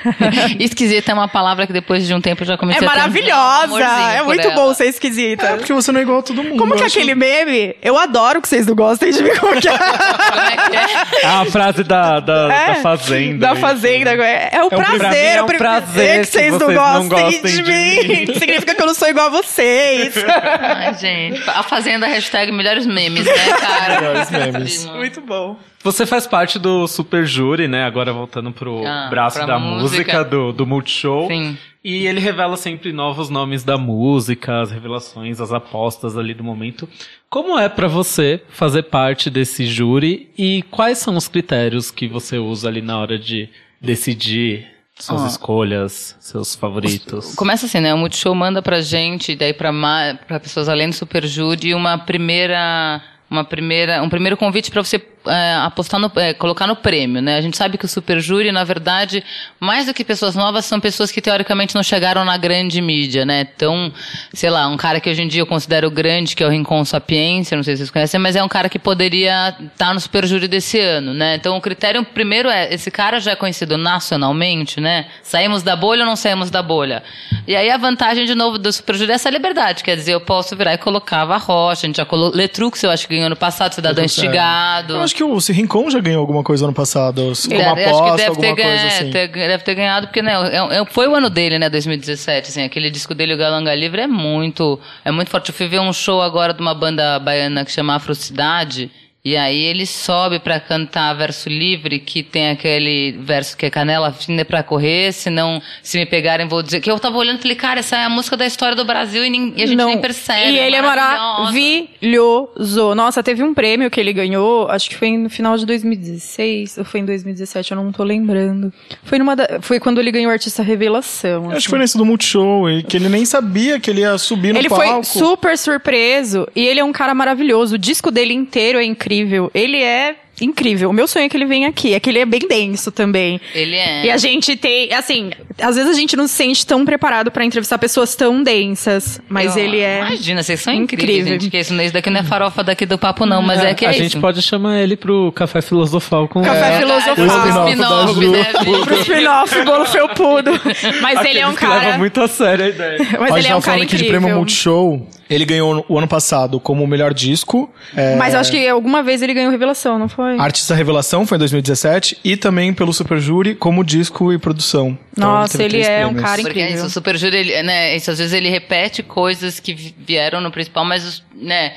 Esquisita é uma palavra que depois de um tempo eu já É comecei a ter um maravilhosa. amorzinho É muito ela. bom ser esquisita. É, porque você não é igual a todo mundo. Como que é acho. aquele meme? Eu adoro que vocês não gostem de mim. Como que é? Como é que é? É a frase da, da, É, da Fazenda. Da fazenda. É, é o prazer. é um prazer é que que vocês não gostem, não gostem de, de mim. mim. Significa que eu não sou igual a vocês. Ai, gente. A Fazenda, hashtag melhores memes, né, cara? Melhores memes. Muito bom. Você faz parte do Super Júri, né? Agora voltando pro Ah, braço da música. música, do, do Multishow. Sim. E ele revela sempre novos nomes da música, as revelações, as apostas ali do momento. Como é pra você fazer parte desse júri e quais são os critérios que você usa ali na hora de decidir suas escolhas, seus favoritos? Começa assim, né? O Multishow manda pra gente, daí pra, ma- pra pessoas além do Super Júri, uma primeira. Uma primeira, um primeiro convite para você é, apostar no, é, colocar no prêmio, né? A gente sabe que o Super Júri, na verdade, mais do que pessoas novas, são pessoas que teoricamente não chegaram na grande mídia, né? Então, sei lá, um cara que hoje em dia eu considero grande, que é o Rincon Sapiência, não sei se vocês conhecem, mas é um cara que poderia estar no Super Júri desse ano, né? Então, o critério primeiro é, esse cara já é conhecido nacionalmente, né? Saímos da bolha ou não saímos da bolha? E aí a vantagem, de novo, do Super Júri é essa liberdade, quer dizer, eu posso virar e colocar a Rocha, a gente já colocou Letrux, eu acho que ganhou ano passado, Cidadão Instigado. Acho que o Rincon já ganhou alguma coisa ano passado. Como Ele- aposta, alguma ter, coisa ganha- assim. ter- deve ter ganhado, porque né, é- é- foi o ano dele, né, 2017, assim, aquele disco dele, o Galanga Livre, é muito, é muito forte. Eu fui ver um show agora de uma banda baiana que chama Afrocidade, e aí ele sobe pra cantar verso livre, que tem aquele verso que é canela fina pra correr, senão se me pegarem vou dizer, que eu tava olhando e falei, cara, essa é a música da história do Brasil e, nin- e a gente Não. nem percebe. E ele é maravilhoso. Nossa, teve um prêmio que ele ganhou, acho que foi no final de 2016, ou foi em 2017, eu não tô lembrando. Foi, numa da- foi quando ele ganhou Artista Revelação. Acho assim. que foi nesse do Multishow, e que ele nem sabia que ele ia subir no Ele palco. foi super surpreso e ele é um cara maravilhoso. O disco dele inteiro é incrível. Ele é incrível. O meu sonho é que ele venha aqui. É que ele é bem denso também. Ele é. E a gente tem, assim, às vezes a gente não se sente tão preparado pra entrevistar pessoas tão densas, mas Eu- ele é Imagina, vocês são incríveis, incrível. gente. Que isso, isso daqui não é farofa daqui do papo, não, mas é, que é a isso. gente pode chamar ele pro Café Filosofal com Café É, Filosofal. o spin-off né, pro spin-off bolo felpudo. Mas ele é um cara, muito a sério a ideia. mas a ele gente é um tava cara falando aqui de incrível. prêmio Multishow. Ele ganhou o ano passado como o melhor disco. é, Mas eu acho que alguma vez ele ganhou revelação, não foi? Artista Revelação foi em 2017 e também pelo Super Júri como disco e produção. Então, Nossa, teve ele três é um prêmios. cara Porque é incrível. isso, o Super Júri, ele, né, isso, às vezes ele repete coisas que vi- vieram no principal, mas, né,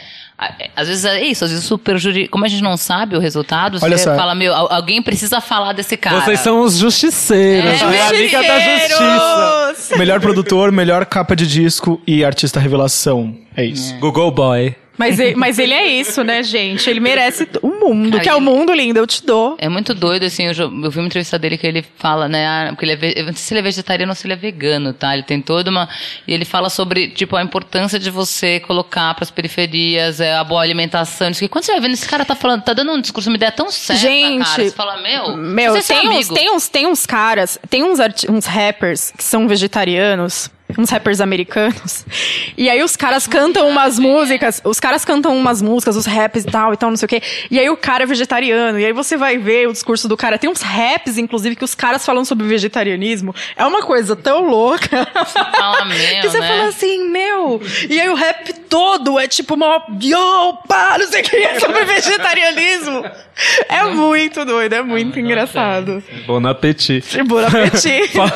é, às vezes é isso, às vezes o Super Júri, como a gente não sabe o resultado, Olha você só. fala, meu, al- alguém precisa falar desse cara. Vocês são os justiceiros, É, né? a Liga da Justiça. Melhor produtor, melhor capa de disco e artista revelação. É isso. Google Boy. Mas ele, mas ele é isso, né, gente? Ele merece o mundo. Cara, que é o mundo lindo, eu te dou. É muito doido, assim, eu, eu vi uma entrevista dele que ele fala, né, ah, porque ele é, eu não sei se ele é vegetariano ou se ele é vegano, tá? Ele tem toda uma... E ele fala sobre, tipo, a importância de você colocar pras periferias, é, a boa alimentação, isso que quando você vai vendo, esse cara tá falando, tá dando um discurso, uma ideia tão certa, Gente, cara. Você fala, meu, Meu, você é tem uns, tem, uns, tem uns caras, tem uns, uns rappers que são vegetarianos, uns rappers americanos. E aí os caras cantam umas músicas, os caras cantam umas músicas, os raps e tal, e tal, não sei o quê. E aí o cara é vegetariano, e aí você vai ver o discurso do cara. Tem uns raps, inclusive, que os caras falam sobre vegetarianismo. É uma coisa tão louca. fala, meu, que você né? fala assim, meu. E aí o rap todo é tipo uma. Yo, pá, não sei o que, é sobre vegetarianismo. É muito doido, é muito engraçado. Bom apetite. Bon appetit. Fa-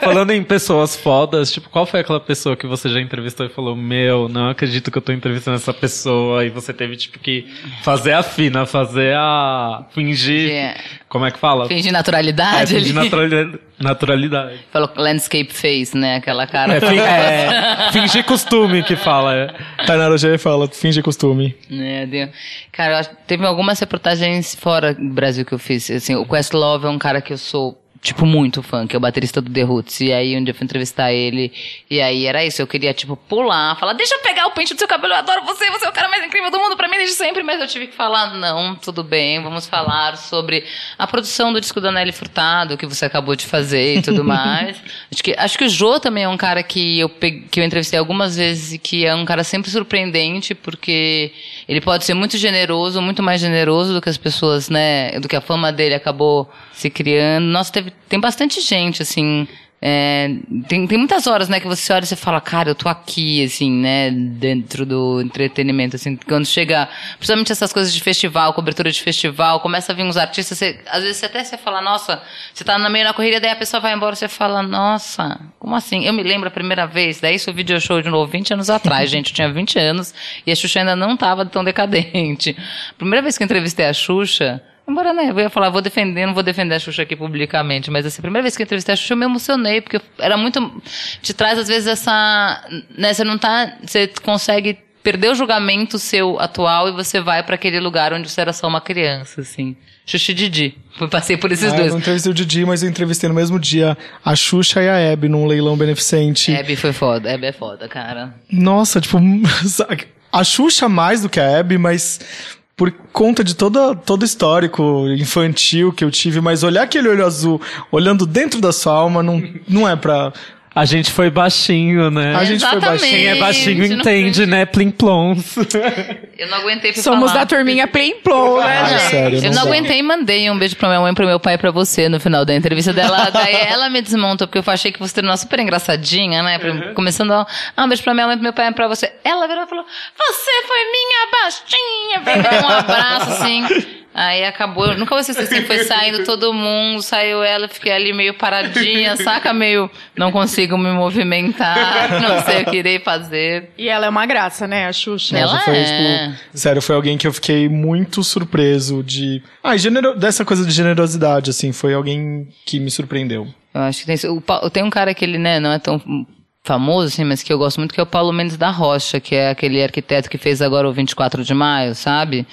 Falando em pessoas fodas, tipo, qual foi aquela pessoa que você já entrevistou e falou, meu, não acredito que eu tô entrevistando essa pessoa, e você teve, tipo, que fazer a fina, fazer a... fingir... É. Como é que fala? Fingir É, naturalidade. fingir ali. naturali- naturalidade. Falou landscape face, né? Aquela cara. É, fin- é, fingir costume que fala, é. Tainara já fala, finge costume. Né, deu- Cara, eu acho- teve algumas reportagens fora do Brasil que eu fiz. Assim, o Questlove é um cara que eu sou tipo, muito fã, que é o baterista do The Roots. E aí, um dia eu fui entrevistar ele, e aí era isso, eu queria, tipo, pular, falar, deixa eu pegar o pente do seu cabelo, eu adoro você, você é o cara mais incrível do mundo pra mim desde sempre, mas eu tive que falar, não, tudo bem, vamos falar sobre a produção do disco da Nelly Furtado, que você acabou de fazer e tudo mais. acho, que, acho que o Jô também é um cara que eu, peguei, que eu entrevistei algumas vezes e que é um cara sempre surpreendente, porque ele pode ser muito generoso, muito mais generoso do que as pessoas, né, do que a fama dele acabou se criando. Nossa, teve, tem bastante gente, assim, é, tem, tem muitas horas, né, que você olha e você fala, cara, eu tô aqui, assim, né, dentro do entretenimento, assim, quando chega, principalmente essas coisas de festival, cobertura de festival, começa a vir uns artistas, você, às vezes você até você fala, nossa, você tá no meio da correria, daí a pessoa vai embora, você fala, nossa, como assim? Eu me lembro a primeira vez, daí isso video show de novo, 20 anos atrás, gente, eu tinha 20 anos, e a Xuxa ainda não tava tão decadente. Primeira vez que eu entrevistei a Xuxa, Embora, né, eu ia falar, vou defender, não vou defender a Xuxa aqui publicamente, mas assim, a primeira vez que eu entrevistei a Xuxa, eu me emocionei, porque era muito. Te traz, às vezes, essa. Né, você não tá. Você consegue perder o julgamento seu atual e você vai para aquele lugar onde você era só uma criança, assim. Xuxa e Didi. Eu passei por esses Ah, eu dois. não entrevistei o Didi, mas eu entrevistei no mesmo dia a Xuxa e a Hebe num leilão beneficente. Hebe foi foda, Hebe é foda, cara. Nossa, tipo, a Xuxa mais do que a Hebe, mas por conta de todo o histórico infantil que eu tive, mas olhar aquele olho azul olhando dentro da sua alma não, não é pra. A gente foi baixinho, né? A gente foi Exatamente. baixinho. Quem é baixinho entende, foi- né? Plim plons. Eu não aguentei fui Somos falar. da turminha Plim Plom, né, Ah, gente? sério, Eu não não aguentei e mandei um beijo pra minha mãe, pro meu pai e pra você no final da entrevista dela. Daí ela me desmontou, porque eu achei que você era super engraçadinha, né? Começando a. Ah, um beijo pra minha mãe, pro meu pai e pra você. Ela virou e falou: Você foi minha baixinha! Um abraço assim. Aí acabou, eu nunca vou esquecer assim, foi saindo todo mundo, saiu ela, fiquei ali meio paradinha, saca? Meio, não consigo me movimentar, não sei o que irei fazer. E ela é uma graça, né, a Xuxa? Ela Nossa, foi, é. tipo, sério, foi alguém que eu fiquei muito surpreso de. Ah, e genero... dessa coisa de generosidade, assim, foi alguém que me surpreendeu. Eu acho que tem, isso. o Pa- tem um cara que ele, né, não é tão famoso, assim, mas que eu gosto muito, que é o Paulo Mendes da Rocha, que é aquele arquiteto que fez agora o 24 de maio, sabe?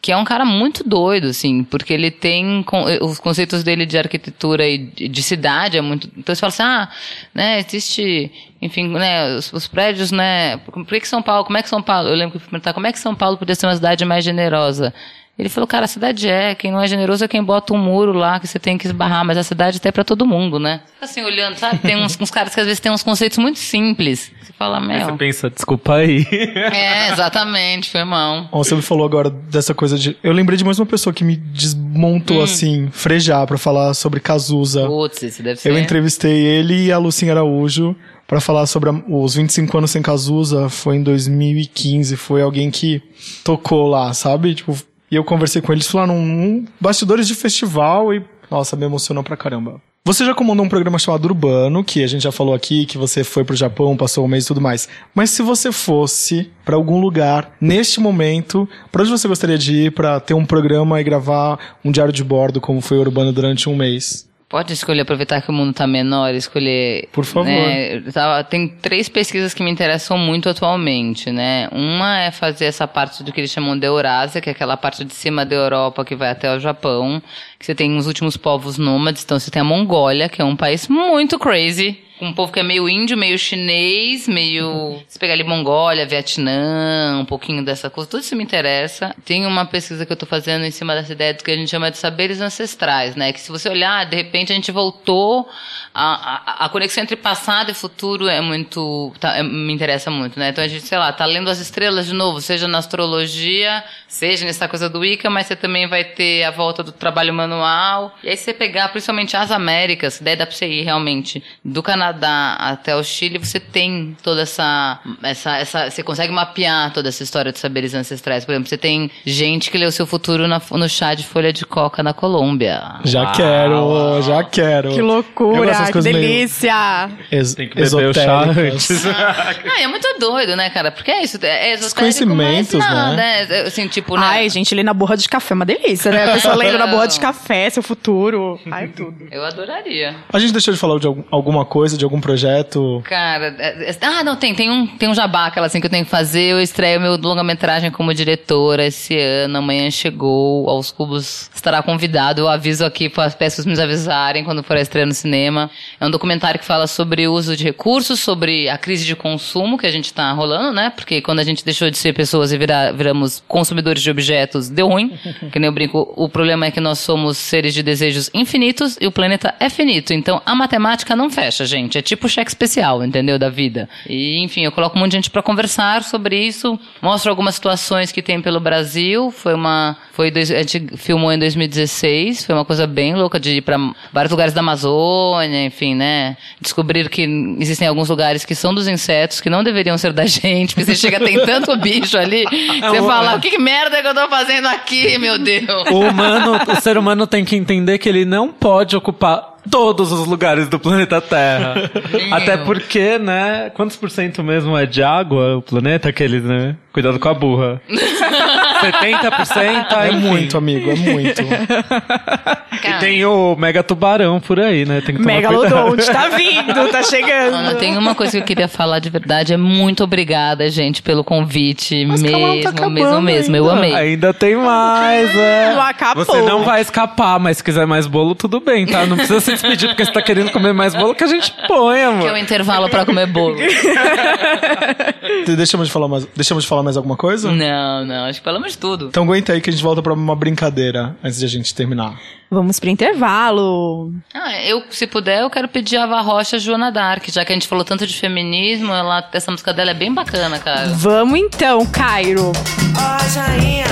Que é um cara muito doido, assim, porque ele tem con- os conceitos dele de arquitetura e de de cidade é muito. Então você fala assim, ah, né, existe, enfim, né, os, os prédios, né, por que, que São Paulo, como é que São Paulo, eu lembro que eu fui perguntar, como é que São Paulo podia ser uma cidade mais generosa? Ele falou, cara, a cidade é, quem não é generoso é quem bota um muro lá que você tem que esbarrar, mas a cidade até é pra todo mundo, né? Fica assim, olhando, sabe? Tem uns, uns caras que às vezes têm uns conceitos muito simples. Você fala, Aí você meu. pensa, desculpa aí. É, exatamente, foi mal. Você me falou agora dessa coisa de. Eu lembrei de mais uma pessoa que me desmontou assim, frejar pra falar sobre Cazuza. Putz, esse deve ser. Eu entrevistei ele e a Lucinha Araújo pra falar sobre a- os 25 anos sem Cazuza. Foi em 2015. Foi alguém que tocou lá, sabe? Tipo, e eu conversei com eles, falaram um, bastidores de festival e, nossa, me emocionou pra caramba. Você já comandou um programa chamado Urbano, que a gente já falou aqui, que você foi pro Japão, passou um mês e tudo mais. Mas se você fosse pra algum lugar, neste momento, pra onde você gostaria de ir pra ter um programa e gravar um diário de bordo, como foi Urbano durante um mês? Pode escolher, aproveitar que o mundo tá menor, escolher. Por favor. né, tava- tem três pesquisas que me interessam muito atualmente, né? Uma é fazer essa parte do que eles chamam de Eurásia, que é aquela parte de cima da Europa que vai até o Japão. Que você tem os últimos povos nômades, então você tem a Mongólia, que é um país muito crazy. Um povo que é meio índio, meio chinês, meio. Se pegar ali Mongólia, Vietnã, um pouquinho dessa coisa, tudo isso me interessa. Tem uma pesquisa que eu tô fazendo em cima dessa ideia do que a gente chama de saberes ancestrais, né? Que se você olhar, de repente a gente voltou. A, a, a conexão entre passado e futuro é muito. tá- é- me interessa muito, né? Então a gente, sei lá, tá lendo as estrelas de novo, seja na astrologia, seja nessa coisa do Wicca, mas você também vai ter a volta do trabalho manual. E aí se você pegar principalmente as Américas, daí dá pra você ir realmente do Canadá até o Chile, você tem toda essa, essa, essa. Você consegue mapear toda essa história de saberes ancestrais. Por exemplo, você tem gente que lê o seu futuro na- no chá de folha de coca na Colômbia. Já Uau. quero, já quero. Que loucura, que delícia. ex- Tem que beber o chá esotéricas. antes. Ah, é muito doido, né, cara? Porque é isso, é esotérico, conhecimentos, mas nada, né? é, Assim, tipo, né? Ai, gente, ler na borra de café é uma delícia, né? A pessoa lendo na borra de café. Café, seu futuro. Ai, tudo. Eu adoraria. A gente deixou de falar de algum- alguma coisa, de algum projeto. Cara, é- é- ah, não, tem, tem um, tem um jabá, aquela assim que eu tenho que fazer. Eu estreio meu longa-metragem como diretora esse ano. Amanhã chegou, aos cubos estará convidado. Eu aviso aqui, fa- peço para me avisarem quando for a estreia no cinema. É um documentário que fala sobre o uso de recursos, sobre a crise de consumo que a gente tá rolando, né? Porque quando a gente deixou de ser pessoas e virar, viramos consumidores de objetos, deu ruim. Que nem eu brinco, o problema é que nós somos seres de desejos infinitos e o planeta é finito. Então a matemática não fecha, gente. É tipo cheque especial, entendeu? Da vida. E, enfim, eu coloco um monte de gente pra conversar sobre isso. Mostro algumas situações que tem pelo Brasil. Foi uma. Foi dois, a gente filmou em 2016. Foi uma coisa bem louca de ir pra vários lugares da Amazônia, enfim, né? Descobrir que existem alguns lugares que são dos insetos, que não deveriam ser da gente, porque você chega, tem tanto bicho ali, você fala, o que, que merda que eu tô fazendo aqui, meu Deus? O humano, o ser humano tem que entender que ele não pode ocupar todos os lugares do planeta Terra. Até porque, né? Quantos por cento mesmo é de água o planeta? Aqueles, né? Cuidado com a burra. 70% É enfim. muito, amigo, é muito. E tem o mega tubarão por aí, né? Tem que tomar cuidado. Megalodonte, tá vindo, tá chegando. Não, não, tem uma coisa que eu queria falar de verdade. É muito obrigada, gente, pelo convite. Mas mesmo, tá acabando mesmo, mesmo. Eu ainda. amei. Ainda tem mais, é. Não acabou. Você não vai escapar, mas se quiser mais bolo, tudo bem, tá? Não precisa se despedir porque você tá querendo comer mais bolo que a gente põe, Que é o amor. intervalo pra comer bolo. Deixamos de falar mais, deixamos de falar mais alguma coisa? Não, não, acho que falamos tudo. Então aguenta aí que a gente volta pra uma brincadeira antes de a gente terminar. Vamos pro intervalo. Ah, eu, se puder, eu quero pedir a Ava Rocha Joana Dark, já que a gente falou tanto de feminismo, ela, essa música dela é bem bacana, cara. Vamos então, Cairo. Ó rainha,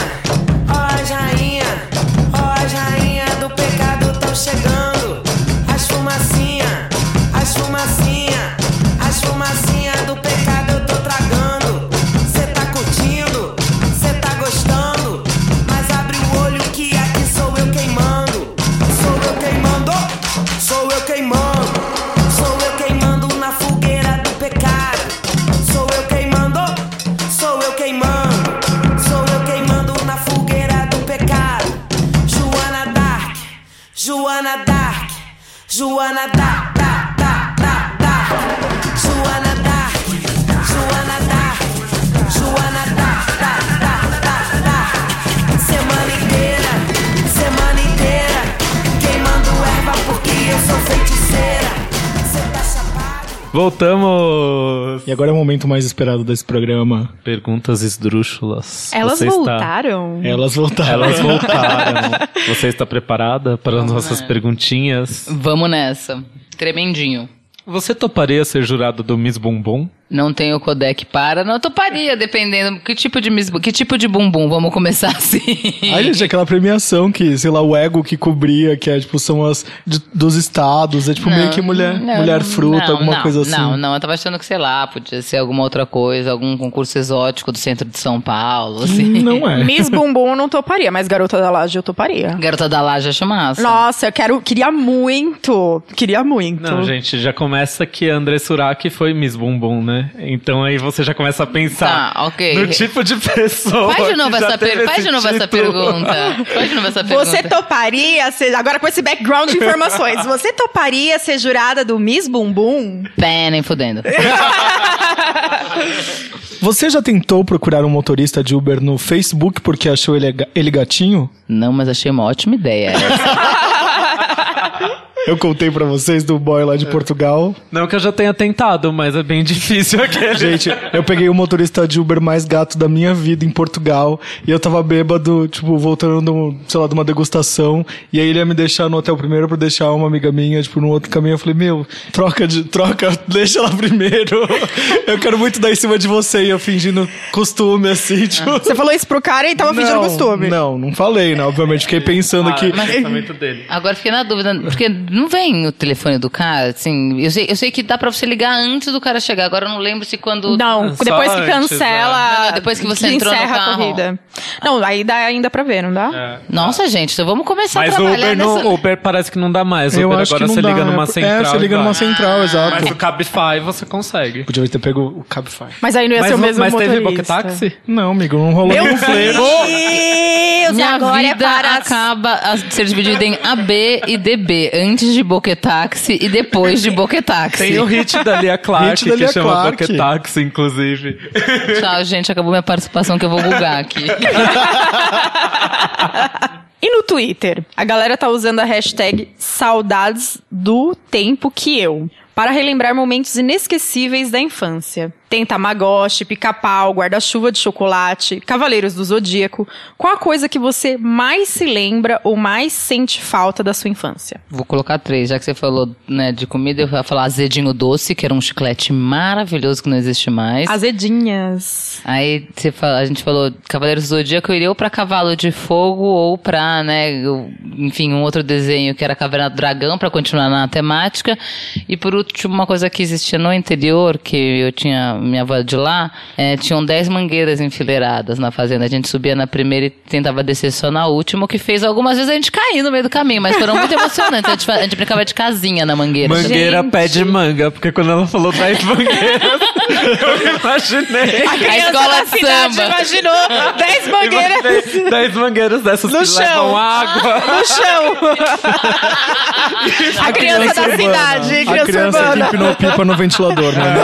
ó rainha, ó rainha do pecado tão chegando. Joana Dark, Voltamos! E agora é o momento mais esperado desse programa. Perguntas esdrúxulas. Elas Você está- voltaram? Elas voltaram. Elas voltaram. Você está preparada para as nossas perguntinhas? Vamos nessa. Tremendinho. Você toparia ser jurado do Miss Bumbum? Não tenho codec para, não toparia, dependendo que tipo de mis- que tipo de bumbum, vamos começar assim. Aí, gente, aquela premiação que, sei lá, o ego que cobria, que é, tipo, são as de- dos estados, é tipo meio que mulher, não, mulher não, fruta, não, alguma não, coisa assim. Não, não, eu tava achando que, sei lá, podia ser alguma outra coisa, algum concurso exótico do centro de São Paulo, assim. Não é. Miss Bumbum eu não toparia, mas Garota da Laje eu toparia. Garota da Laje acho massa. Nossa, eu quero, queria muito, queria muito. Não, gente, já começa que a André Suraki foi Miss Bumbum, né? Então aí você já começa a pensar Tá, ok. no tipo de pessoa. Faz de novo, essa, per... Faz de novo essa pergunta. Faz de novo essa pergunta. Você toparia ser, agora com esse background de informações, você toparia ser jurada do Miss Bumbum? Pé, nem fudendo. Você já tentou procurar um motorista de Uber no Facebook porque achou ele, ele gatinho? Não, mas achei uma ótima ideia. essa. Eu contei pra vocês do boy lá de Portugal. Não que eu já tenha tentado, mas é bem difícil aquele. Gente, eu peguei o motorista de Uber mais gato da minha vida em Portugal e eu tava bêbado, tipo, voltando, sei lá, de uma degustação. E aí ele ia me deixar no hotel primeiro pra deixar uma amiga minha, tipo, no outro caminho. Eu falei, meu, troca de. troca, deixa ela primeiro. Eu quero muito dar em cima de você. E eu fingindo costume, assim, tipo. Você falou isso pro cara e tava fingindo costume. Não, não falei, né? Obviamente, fiquei pensando que. Ah, pensamento dele. Agora fiquei na dúvida, porque não vem o telefone do cara, assim. Eu sei, eu sei que dá pra você ligar antes do cara chegar. Agora eu não lembro se quando. Não, Só depois que antes, cancela. né? Não, não, depois que você entrou no encerra carro. a corrida. Não, aí dá ainda pra ver, não dá? É. Nossa, gente, então vamos começar Mas a o trabalhar Uber, nessa... não, Uber parece que não dá mais. O Eu Uber acho que agora não você dá. liga numa é, central. É, você liga numa central, exato. Mas o Cabify você consegue. Podia ter pego o Cabify. Mas aí não ia Mas, ser o o- mesmo mas teve motorista. Boquetáxi? Não, amigo, não rolou Meu nenhum flerte. Deus, Minha agora é vida para... acaba a ser dividida em AB e DB. Antes de Boquetaxi e depois de Boquetaxi. Tem o hit da Lia Clark, da Lia que chama Clark. Pocketaxi, inclusive. Tchau, gente. Acabou minha participação que eu vou bugar aqui. E no Twitter, a galera tá usando a hashtag saudades do tempo que eu. Para relembrar momentos inesquecíveis da infância. Tem Tamagotchi, pica-pau, guarda-chuva de chocolate, Cavaleiros do Zodíaco. Qual a coisa que você mais se lembra ou mais sente falta da sua infância? Vou colocar três, já que você falou né, de comida, eu vou falar azedinho doce, que era um chiclete maravilhoso que não existe mais. Azedinhas. Aí você fala- a gente falou Cavaleiros do Zodíaco, eu iria ou pra Cavalo de Fogo ou pra, né, enfim, um outro desenho que era Caverna do Dragão, pra continuar na temática. E por último, uma coisa que existia no interior, que eu tinha, minha avó de lá, é, tinham dez mangueiras enfileiradas na fazenda. A gente subia na primeira e tentava descer só na última, o que fez algumas vezes a gente cair no meio do caminho, mas foram muito emocionantes. A gente, a gente brincava de casinha na mangueira. Mangueira Gente. pé de manga, porque quando ela falou 10 mangueiras, eu imaginei. A escola de samba. imaginou 10 mangueiras Imaginei 10 mangueiras dessas No que chão. levam água. no chão. a criança da urbana. cidade, A criança criança urbana. que empinou pipa no ventilador, né?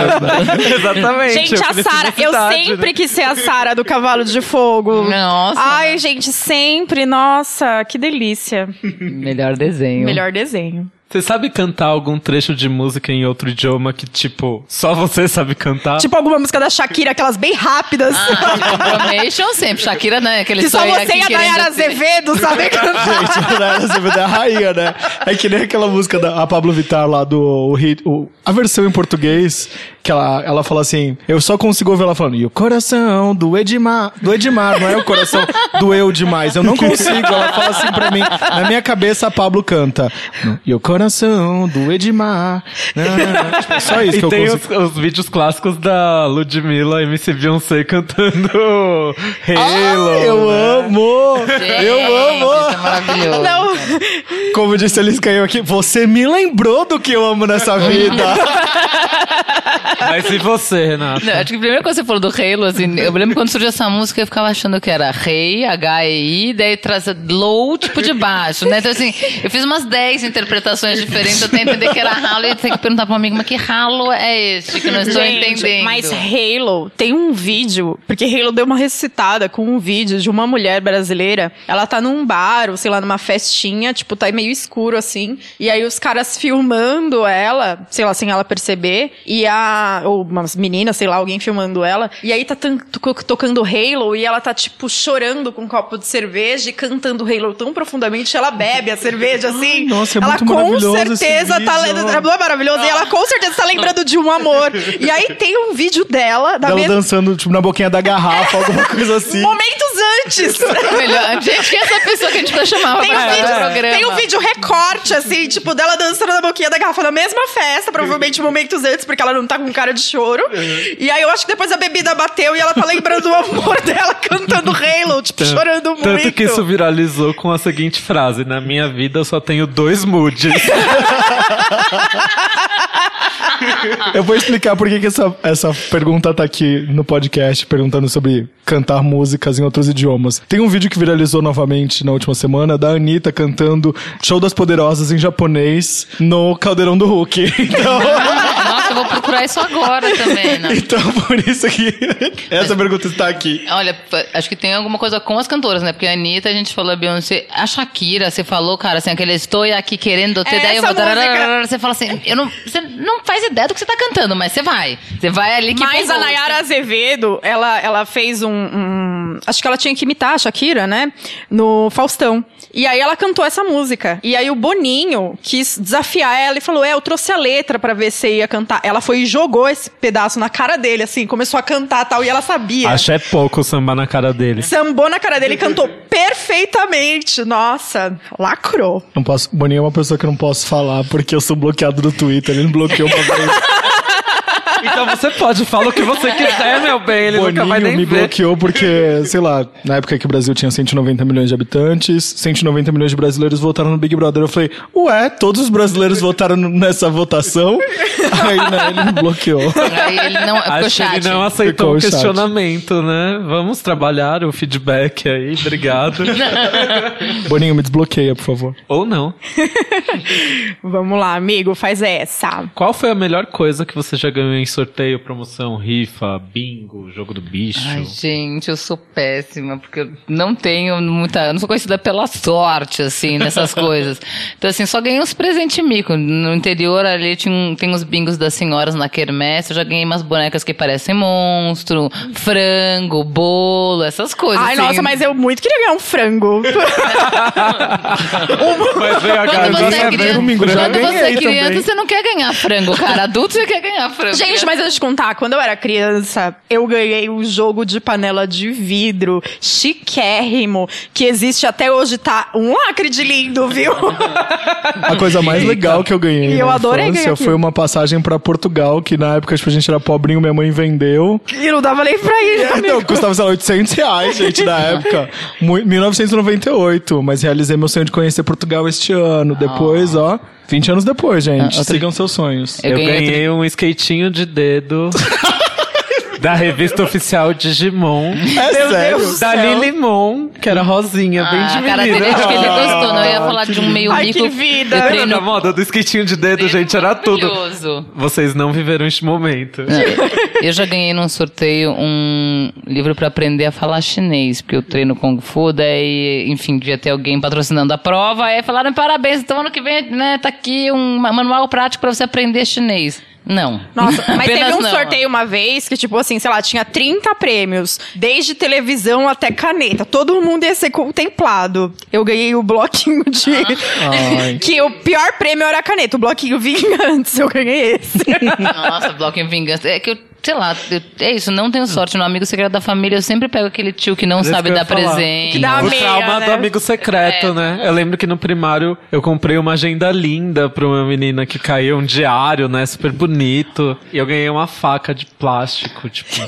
Exatamente. Gente, eu a cresci Sara, eu cidade, sempre né? quis ser a Sara do Cavalo de Fogo. Nossa. Ai, gente, sempre. Nossa, que delícia. Melhor desenho. Melhor desenho. Você sabe cantar algum trecho de música em outro idioma que, tipo, só você sabe cantar? Tipo alguma música da Shakira, aquelas bem rápidas. Ah, Confirmation sempre. Shakira, né? Aquele que só você aqui e a Nayara ser- Azevedo sabem cantar. Gente, a Nayara Azevedo é a rainha, né? É que nem aquela música da Pablo Vittar lá do o hit, o- a versão em português, que ela, ela fala assim, eu só consigo ouvir ela falando, e o coração do Edmar, do Edmar, não é o coração doeu demais, eu não consigo, ela fala assim pra mim, na minha cabeça a Pablo canta, e o coração do Edmar. Tipo, só isso que E eu tem os, consigo. os vídeos clássicos da Ludmilla, MC Beyoncé cantando Halo. Ai, eu amo! Gente, Eu amo! Isso é maravilhoso. Não, Como disse a Liz Caio aqui, você me lembrou do que eu amo nessa vida. Mas e você, Renata? Não, acho que a primeira coisa que você falou do Halo, assim, eu lembro quando surgiu essa música, eu ficava achando que era Rei, H-E-I, daí traz low, tipo de baixo, né? Então, assim, eu fiz umas 10 interpretações diferentes até entender que era ralo e tenho que perguntar pra um amigo, mas que ralo é este que eu não estou Gente, entendendo? Mas Halo tem um vídeo, porque Halo deu uma ressuscitada com um vídeo de uma mulher brasileira. Ela tá num bar, ou sei lá, numa festinha, tipo, tá meio escuro assim. E aí os caras filmando ela, sei lá, sem ela perceber. E a. Ou umas meninas, sei lá, alguém filmando ela. E aí tá tocando Halo e ela tá, tipo, chorando com um copo de cerveja e cantando Halo tão profundamente. Ela bebe a cerveja assim. nossa, é ela muito com certeza tá. vídeo. le- Não é maravilhoso? E ela com certeza tá lembrando de um amor. E aí tem um vídeo dela, da Ela mesma. dançando, tipo, na boquinha da garrafa, alguma coisa assim. Momentos antes! Melhor. Gente, quem é essa pessoa que a gente vai chamar Tem pra um, vídeo, o programa? tem um vídeo recorte, assim, tipo, dela dançando na boquinha da garrafa na mesma festa, provavelmente momentos antes, porque ela não tá com cara de choro. E aí eu acho que depois a bebida bateu e ela tá lembrando do amor dela cantando Halo, tipo, chorando muito. Tanto que isso viralizou com a seguinte frase: Na minha vida eu só tenho dois moods. Eu vou explicar por que, que essa, essa pergunta tá aqui no podcast, perguntando sobre cantar músicas em outros idiomas. Tem um vídeo que viralizou novamente na última semana da Anitta cantando Show das Poderosas em japonês no Caldeirão do Hulk. Então, eu vou procurar isso agora também, né? então por isso que essa pergunta está aqui. Olha, acho que tem alguma coisa com as cantoras, né? Porque a Anitta, a gente falou a Beyoncé, a Shakira, você falou, cara, assim, aquele estou aqui querendo ter, daí eu Essa vou... música. Você fala assim, eu não, você não faz ideia do que você tá cantando, mas você vai. Você vai ali que Mas a. Nayara Azevedo, ela, ela fez um, um- Acho que ela tinha que imitar a Shakira, né? No Faustão. E aí ela cantou essa música. E aí o Boninho quis desafiar ela e falou: É, eu trouxe a letra pra ver se ia cantar. Ela foi e jogou esse pedaço na cara dele, assim, começou a cantar tal, e ela sabia. Acho é pouco sambar na cara dele. Sambou na cara dele e cantou perfeitamente. Nossa, lacrou. Não posso, Boninho é uma pessoa que eu não posso falar porque eu sou bloqueado do Twitter. Ele me bloqueou uma vez. Então você pode, fala o que você quiser, meu bem, ele nunca vai Boninho nem me ver. bloqueou porque, sei lá, na época que o Brasil tinha 190 milhões de habitantes, 190 milhões de brasileiros votaram no Big Brother. Eu falei, ué, todos os brasileiros votaram nessa votação? Aí né, ele me bloqueou. Aí ele não. Ficou Acho ele não aceitou Ficou o chat. questionamento, né? Vamos trabalhar o feedback aí, obrigado. Boninho, me desbloqueia, por favor. Ou não. Vamos lá, amigo, faz essa. Qual foi a melhor coisa que você já ganhou em sorteio, promoção, rifa, bingo, jogo do bicho? Ai, gente, eu sou péssima, porque eu não tenho muita. Eu não sou conhecida pela sorte, assim, nessas coisas. Então, assim, só ganhei uns presentes mico. No interior ali tinha tem os bingos das senhoras na quermesse. Eu já ganhei umas bonecas que parecem monstro, frango, bolo, essas coisas. Ai, assim. nossa, mas eu muito queria ganhar um frango. Mas vem a Quando você é ver criança, quando você é criança também. você não quer ganhar frango, cara. Adulto você quer ganhar frango. Gente, mas deixa eu te contar, quando eu era criança, eu ganhei um jogo de panela de vidro chiquérrimo, que existe até hoje, tá um lacre de lindo, viu? A coisa mais legal que eu ganhei E eu na adorei infância ganhar foi uma passagem pra Portugal, que na época tipo, a gente era pobrinho, minha mãe vendeu. e não dava nem pra ir. amigo. Então, custava, sei lá, 800 reais, gente, na época. Mu- 1998, mas realizei meu sonho de conhecer Portugal este ano. Depois, ó, 20 anos depois, gente. Ah, outra- Sigam seus sonhos. Eu Eu, ganhei ganhei um skatinho de dedo da revista oficial Digimon. É sério? Da Lilimon, que era rosinha, bem Ah, de a cara menina. dele, acho que ele gostou. Não eu ia falar de um meio Ai, mico. que vida. Eu treino da moda do skatinho de dedo, gente? Era tudo. Maravilhoso. Vocês não viveram este momento. Eu já ganhei num sorteio um livro pra aprender a falar chinês, porque eu treino Kung Fu, daí, enfim, devia ter alguém patrocinando a prova, aí falaram, parabéns, então ano que vem, né, tá aqui um manual prático pra você aprender chinês. Não. Nossa, mas teve um não. sorteio uma vez que, tipo assim, sei lá, tinha 30 prêmios, desde televisão até caneta. Todo mundo ia ser contemplado. Eu ganhei o bloquinho de. Que o pior prêmio era a caneta. O bloquinho vinha antes, eu ganhei esse. Nossa, em vingança. É que eu, sei lá, eu- é isso, não tenho sorte. No amigo secreto da família, eu sempre pego aquele tio que não sabe que dar presente. Que dá o meia, trauma né? do amigo secreto, É. né? Eu lembro que no primário eu comprei uma agenda linda pra uma menina que caiu, um diário, né? Super bonito. E eu ganhei uma faca de plástico, tipo.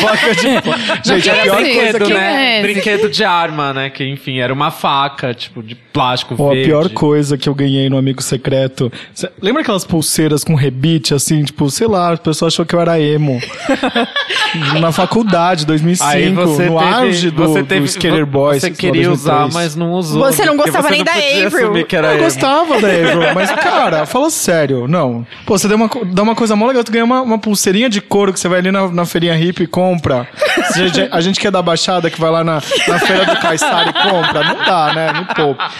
Faca de... Gente, pior é esse? coisa que né? é? Brinquedo de arma, né? Que enfim, era uma faca, tipo, de plástico Ó, a verde. pior coisa que eu ganhei no Amigo Secreto. Cê- lembra aquelas pulseiras com rebite, assim? Tipo, sei lá, a pessoa achou que eu era emo. Na faculdade, 2005, Aí você no teve, auge do, você do teve, Skater Boys. Você queria usar, 2003. mas não usou. Você não gostava você nem não da Avril. que era Eu emo. gostava da Avril, mas, cara, fala sério, não. Pô, você dá uma, dá uma coisa mó legal, tu ganha uma, uma pulseirinha de couro que você vai ali na, na feirinha hippie e compra. A, gente, a gente que é da Baixada, que vai lá na, na feira do Caissara e compra, não dá, né? Me poupa.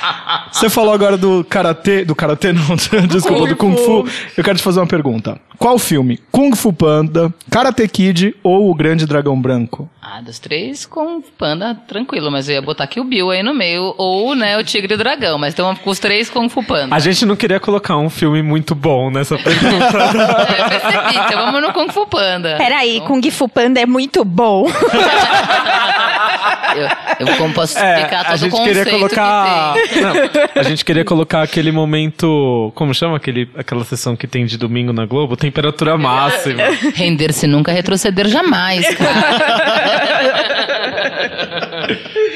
Você falou agora do Karatê, do Karatê não, desculpa, do Kung Fu. Eu quero te fazer uma pergunta. Qual filme? Kung Fu Panda, Karate Kid ou O Grande Dragão Branco? Ah, dos três com panda, tranquilo, mas eu ia botar aqui o Bill aí no meio, ou, né, o Tigre e o Dragão, mas então com os três com o Panda. A gente não queria colocar um filme muito bom nessa pergunta. É, percebi, então vamos no Kung Fu Panda. Peraí, Kung Fu Panda é muito bom. Eu, eu como posso É, explicar todo a gente queria colocar. que. Não, a gente queria colocar aquele momento. Como chama aquele, aquela sessão que tem de domingo na Globo? Temperatura máxima. Render-se nunca, retroceder jamais, cara.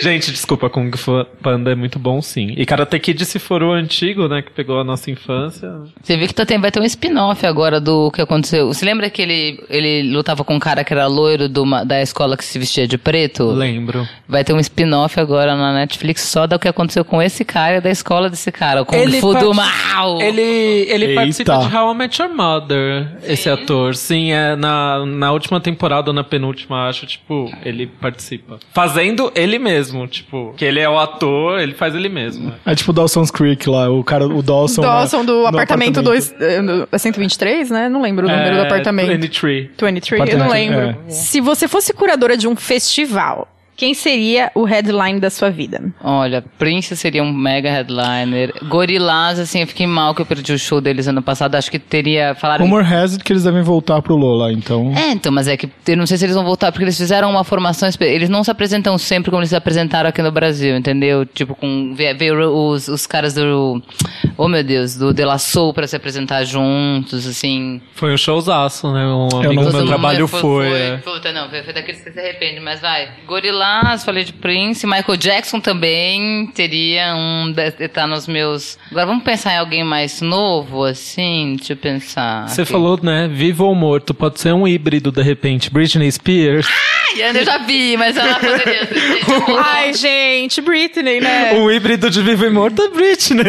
gente, desculpa, Kung Fu Panda é muito bom sim. E Karate Kid, se for o antigo, né, que pegou a nossa infância. Você viu que tá, tem, vai ter um spin-off agora do que aconteceu. Você lembra que ele, ele lutava com um cara que era loiro do da escola que se vestia de preto? Lembro. Vai ter um spin-off agora na Netflix só do que aconteceu com esse cara e da escola desse cara. O Kung Ele Fu do mal. Ele, ele Eita. participa de How I Met Your Mother, esse ator. Sim, é na, na última temporada ou na penúltima, acho, tipo, ele participa. Fazendo ele mesmo, tipo, que ele é o ator, ele faz ele mesmo. É tipo Dawson's Creek lá, o cara, o Dawson. Dawson né, do apartamento 2. É 123, né? Não lembro o número do apartamento. 23. 23, eu não Apartamento, lembro. é. Se você fosse curadora de um festival, quem seria o headline da sua vida? Olha, Prince seria um mega headliner. Gorillaz, assim, eu fiquei mal que eu perdi o show deles ano passado. Acho que teria. Falaram. Rumor has it que eles devem voltar pro Lola, então. É, então, mas é que eu não sei se eles vão voltar, porque eles fizeram uma formação. Eles não se apresentam sempre como eles se apresentaram aqui no Brasil, entendeu? Tipo, com. Veio os, os caras do. Oh, meu Deus, do De La Soul pra se apresentar juntos, assim. Foi um showzaço, né? Um Eu amigo não do meu trabalho foi. foi. foi, é. Puta, não, foi, foi daqueles que se arrepende, mas vai. Gorillaz, falei de Prince, Michael Jackson também teria um. de- Tá nos meus. Agora vamos pensar em alguém mais novo, assim? Deixa eu pensar. Você aqui. falou, né? Vivo ou morto, pode ser um híbrido de repente. Britney Spears. Ai, eu já vi, mas ela poderia ser. Ai, gente, Britney, né? um híbrido de vivo e morto é Britney.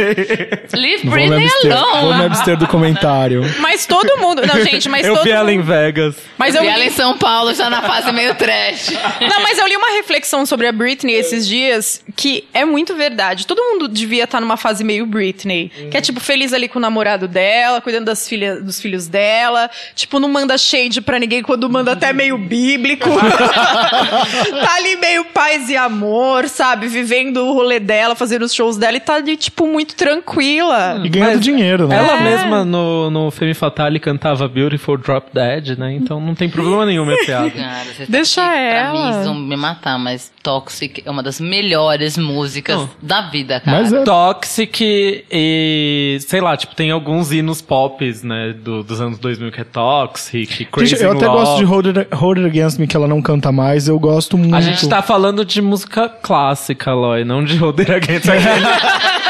Leave Vou me Britney abster, alone. vou me abster do comentário. Mas todo mundo. Não, gente, mas eu todo vi ela em mundo. Vegas. Mas Eu eu vi ela em São Paulo, já na fase meio trash. não, mas eu li uma reflexão sobre a Britney esses dias que é muito verdade. Todo mundo devia estar numa fase meio Britney. Que é tipo feliz ali com o namorado dela, cuidando das filhas, dos filhos dela. Tipo, não manda shade pra ninguém quando manda até meio bíblico. tá ali meio paz e amor, sabe? Vivendo o rolê dela, fazendo os shows dela e tá ali, tipo, muito tranquila. E ganhando dinheiro, né? Ela É. mesma no, no Femme Fatale cantava Beautiful Drop Dead, né? Então não tem problema nenhum, minha piada. Cara, Deixa aqui, Pra ela. mim, vocês vão me matar, mas Toxic é uma das melhores músicas Não. da vida, cara. Mas é. Toxic e, sei lá, tipo, tem alguns hinos pop, né, do- dos anos 2000 que é Toxic, Crazy Gente, eu até Love. gosto de Hold It, Hold It Against Me, que ela não canta mais. Eu gosto muito. A gente tá falando de música clássica, Loy, não de Hold It Against Me.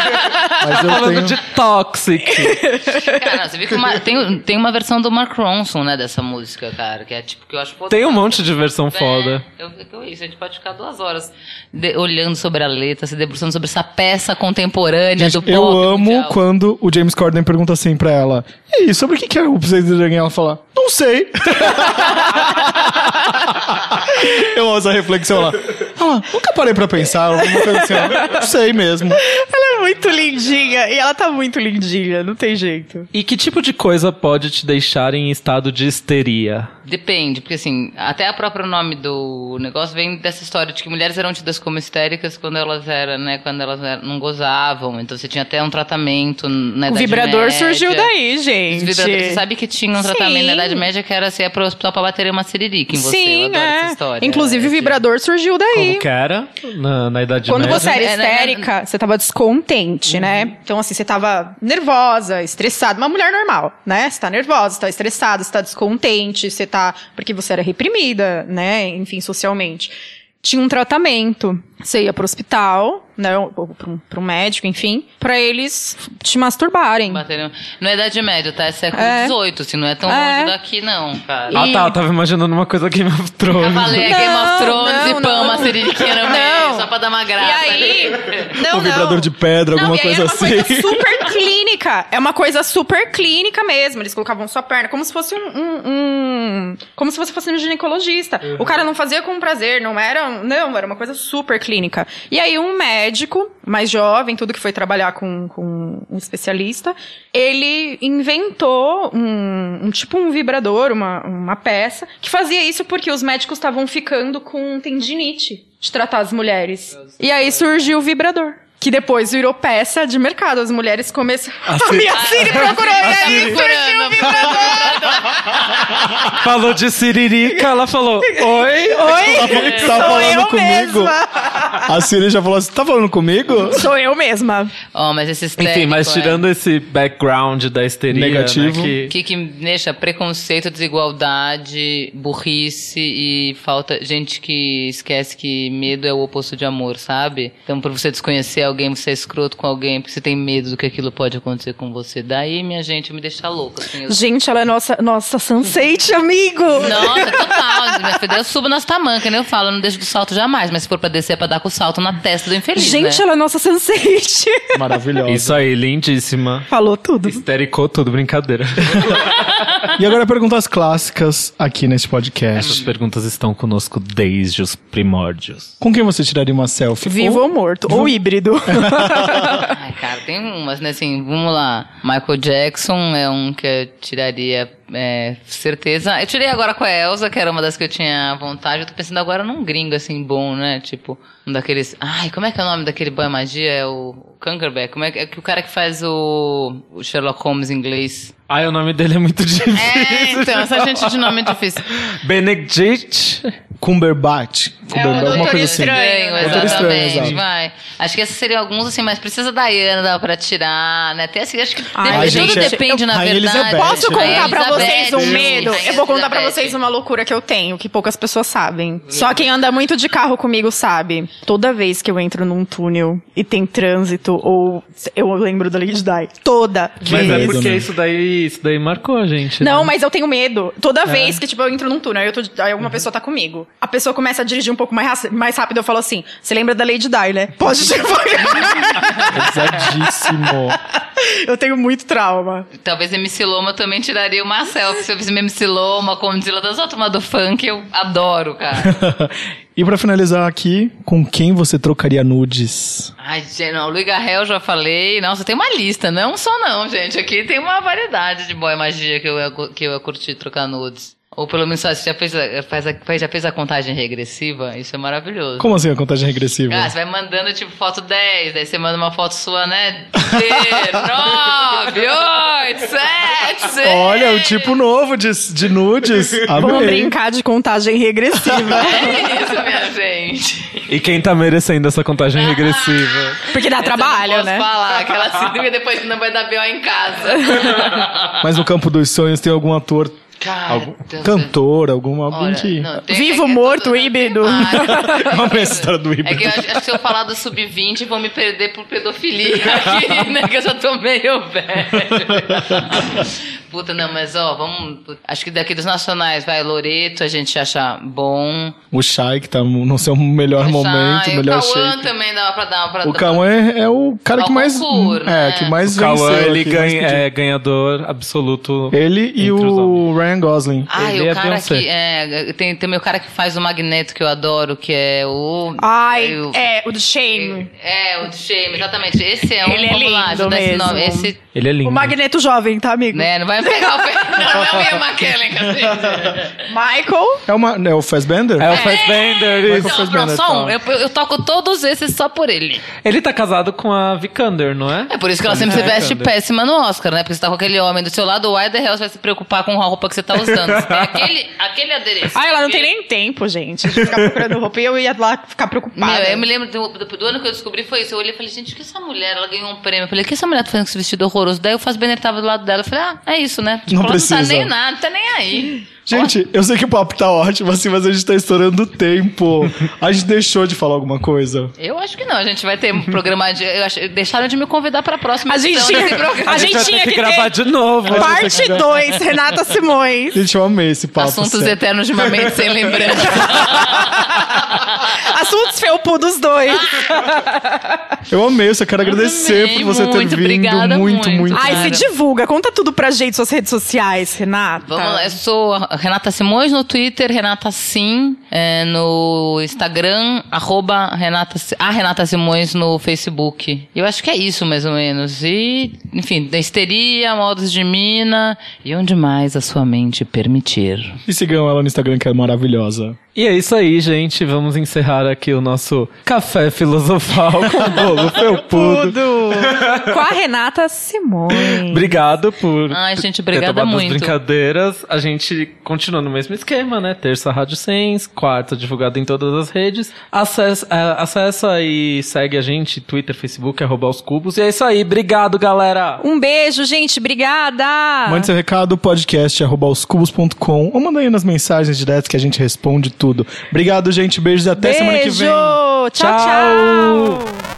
Mas eu falando tenho... de Toxic. Cara, você viu que uma- tem, tem uma versão do Mark Ronson, né, dessa música, cara, que é tipo, que eu acho Tem um monte de versão É, foda. Eu fico isso, a gente pode ficar duas horas de- olhando sobre a letra, se debruçando sobre essa peça contemporânea Gente, do pop eu amo mundial. quando o James Corden pergunta assim pra ela: E aí, sobre o que que é o Precisa de Alguém? Ela fala: Não sei. eu amo essa reflexão lá. Ela, nunca parei pra pensar. Alguma coisa assim, não sei mesmo. Ela é muito lindinha. E ela tá muito lindinha, não tem jeito. E que tipo de coisa pode te deixar em estado de histeria? Depende, porque assim, até o próprio nome do negócio vem dessa história de que mulheres eram tidas como histéricas quando elas eram, né, quando elas eram- não gozavam. Então você tinha até um tratamento na O Idade vibrador Média. surgiu daí, gente. você sabe que tinha um tratamento na Sim. Idade Média que era você ia pro hospital pra bater uma siririca em você. eu Sim, adoro é. essa história. Inclusive, É, o vibrador surgiu daí. Como que era na, na Idade Quando Média? você era É, né, histérica, você tava descontente, né? Então, assim, você tava nervosa, estressada. Uma mulher normal, né? Você tá nervosa, você tá estressada, você tá descontente, você tá. Porque você era reprimida, né? Enfim, socialmente. Tinha um tratamento. Você ia pro hospital, né? Ou pro, pro médico, enfim, pra eles te masturbarem. Bateram- Não é Idade Média, tá? É século É. XVIII, assim, não é tão É. longe daqui, não, cara. Ah E- tá, eu tava imaginando uma coisa Game of Thrones. Cavaleiro, Não, Game of Thrones não, e uma siririquinha no Não. meio, só pra dar uma E graça. aí. Não, o vibrador não. de pedra, alguma e aí coisa era uma assim. coisa super clínica. É uma coisa super clínica mesmo. Eles colocavam sua perna como se fosse um. um- um- como se você fosse um ginecologista. O cara não fazia com prazer, não era. Não, era uma coisa super clínica. E aí, um médico, mais jovem, tudo que foi trabalhar com, com um especialista, ele inventou um, um tipo um vibrador, uma, uma peça, que fazia isso porque os médicos estavam ficando com tendinite de tratar as mulheres. E aí surgiu o vibrador. Que depois virou peça de mercado. As mulheres começaram. A, minha Siri procurou e aí surgiu o vibrador. Falou de Siririca, ela falou: Oi? Oi? Tá Sou falando eu comigo? mesma. A Siri já falou assim: Tá falando comigo? Sou eu mesma. Ó, mas esse Enfim, mas é- tirando esse background da histeria, Negativo. né, que- O que, que deixa preconceito, desigualdade, burrice e falta. Gente que esquece que medo é o oposto de amor, sabe? Então, por você desconhecer alguém, você é escroto com alguém, porque você tem medo do que aquilo pode acontecer com você. Daí, minha gente, me deixa louca. Assim, eu... Gente, ela é nossa, nossa Sunset, amigo. Nossa, total. Filha, eu subo nas tamancas, nem eu falo, eu não deixo do salto jamais. Mas se for pra descer, é pra dar com o salto na testa do infeliz. Gente, né? ela é nossa Sunset. Maravilhosa. Isso aí, lindíssima. Falou tudo. Histericou tudo, brincadeira. E agora perguntas clássicas aqui nesse Essas podcast. perguntas estão conosco desde os primórdios. Com quem você tiraria uma selfie? Vivo ou morto. Ou híbrido. Ai, cara, tem umas, né? Assim, vamos lá. Michael Jackson é um que eu tiraria, é, certeza. Eu tirei agora com a Elsa, que era uma das que eu tinha vontade. Eu tô pensando agora num gringo, assim, bom, né? Tipo, um daqueles... Ai, como é que é o nome daquele boy magia? É o Cumberbatch. Como é que é o cara que faz o, o Sherlock Holmes em inglês? Ai, o nome dele é muito difícil. É, então, essa gente de nome é difícil. Benedict. Cumberbatch. Alguma coisa assim. Estranho, Doutor Estranho, exatamente, exato. vai. Acho que esses seriam alguns, assim, mas precisa da dá pra tirar, né? Até assim, acho que Ai, dep- tudo gente, é- depende, na Rainha verdade. Posso né? contar pra vocês um medo? Eu vou contar pra vocês uma loucura que eu tenho, que poucas pessoas sabem. Só quem anda muito de carro comigo sabe. Toda vez que eu entro num túnel e tem trânsito, ou eu lembro da Lady Di. Toda Mas vez. é Medo, porque né? isso daí, isso daí marcou a gente. Não, né? mas eu tenho medo. Toda vez que, tipo, eu entro num túnel, eu aí alguma pessoa tá comigo. A pessoa começa a dirigir um pouco mais, mais rápido, eu falo assim, você lembra da Lady Di, né? Pode te Pesadíssimo. Eu tenho muito trauma. Talvez MC Loma também tiraria uma selfie. Se eu fizesse MC Loma, Condzilla, das outras do funk, eu adoro, cara. e pra finalizar aqui, com quem você trocaria nudes? Ai, gente, não, Luiz Garrel já falei. Nossa, tem uma lista, não só não, gente. Aqui tem uma variedade de boy magia que eu ia, que eu ia curtir trocar nudes. Ou pelo menos você já fez, a- faz a- já fez a contagem regressiva? Isso é maravilhoso. Como assim a contagem regressiva? Ah, você vai mandando, tipo, foto 10, daí você manda uma foto sua, né? 9, 8, 7, 6. Olha, o tipo novo de, de nudes. Vamos brincar de contagem regressiva. É isso, minha gente. E quem tá merecendo essa contagem regressiva? Porque dá Essa eu trabalho, não posso né? falar, aquela síndrome depois não vai dar B.O. em casa. Mas no campo dos sonhos tem algum ator, Cara, algum Deus cantor, algum alguém Olha, que. não, tem- Vivo, é que é morto, híbrido. Vamos ver essa história do É que híbrido. eu acho, acho que se eu falar do sub-20 vão me perder por pedofilia aqui, né? Que eu já tô meio velho. Puta, não, mas ó, vamos. Acho que daqui dos nacionais, vai, Loreto, a gente acha bom. O Shai, que tá no seu melhor momento, Shai, melhor o Cauã shape. também dá pra dar pra O Cauã é, é o cara que mais. concurso, é, né? que mais O Cauã, venceu ele ganha, é ganhador absoluto. Ele e o Ryan Gosling. Ai, Ele o é cara Beyoncé. que. É, tem, tem meu cara que faz o Magneto que eu adoro, que é o. Ai, o- é, o do Shame. É, o de Shame, exatamente. Esse é um. Ele é lindo mesmo. nome. Esse. Ele é lindo. O Magneto jovem, tá, amigo? Né, não vai pegar o pé. Não, não é o McKellen. Michael. É, uma, é o Fassbender? É o Fassbender. Michael isso. Não, Fassbender, só um. tá. Eu, eu toco todos esses só por ele. Ele tá casado com a Vikander, não é? É por isso que ela sempre se veste péssima no Oscar, né? Porque você tá com aquele homem do seu lado, why the hell você vai se preocupar com a roupa que você tá usando? Você aquele, aquele adereço. Ah, ela não tem nem tempo, gente, de ficar procurando roupa. E eu ia lá ficar preocupada. Meu, eu me lembro do, do- do ano que eu descobri foi isso. Eu olhei e falei, gente, o que essa mulher? Ela ganhou um prêmio. Eu falei, o que essa mulher tá fazendo com esse vestido horroroso? Daí o Fassbender tava do lado dela. Eu falei, ah, é isso, né? Não ela precisa. Não tá nem nada, não tá nem aí. Gente, eu sei que o papo tá ótimo, assim, mas a gente tá estourando o tempo. A gente deixou de falar alguma coisa. Eu acho que não. A gente vai ter um programa de. Eu acho, deixaram de me convidar pra próxima A gente edição tinha- desse programa. a gente tinha que, que gravar ter- de novo. Parte 2, Renata Simões. Gente, eu amei esse papo. Assuntos sério. eternos de uma mente sem lembrança. Assuntos felpudos dois. Eu amei, eu só quero agradecer também, por você ter muito vindo. obrigada, muito, muito. muito. Ai, Cara. se divulga. Conta tudo pra gente, suas redes sociais, Renata. Vamos lá, eu sou a Renata Simões no Twitter, Renata Sim é, no Instagram, arroba Renata, a Renata Simões no Facebook. Eu acho que é isso, mais ou menos. E, enfim, da histeria, modos de mina e onde mais a sua mente permitir. E sigam ela no Instagram, que é maravilhosa. E é isso aí, gente. Vamos encerrar aqui o nosso café filosofal com bolo felpudo. Com a Renata Simões. Obrigado por Ai, gente, ter obrigada tomado as muito. brincadeiras. A gente continua no mesmo esquema, né? Terça Rádio Sens, quarta divulgado em todas as redes. Acessa, é, acessa e segue a gente, Twitter, Facebook, arroba os cubos. E é isso aí. Obrigado, galera. Um beijo, gente. Obrigada. Mande seu recado, podcast arroba oscubos.com ou manda aí nas mensagens diretas que a gente responde tudo. Obrigado, gente. Beijos e até semana que Beijo. vem. Tchau, Tchau. tchau.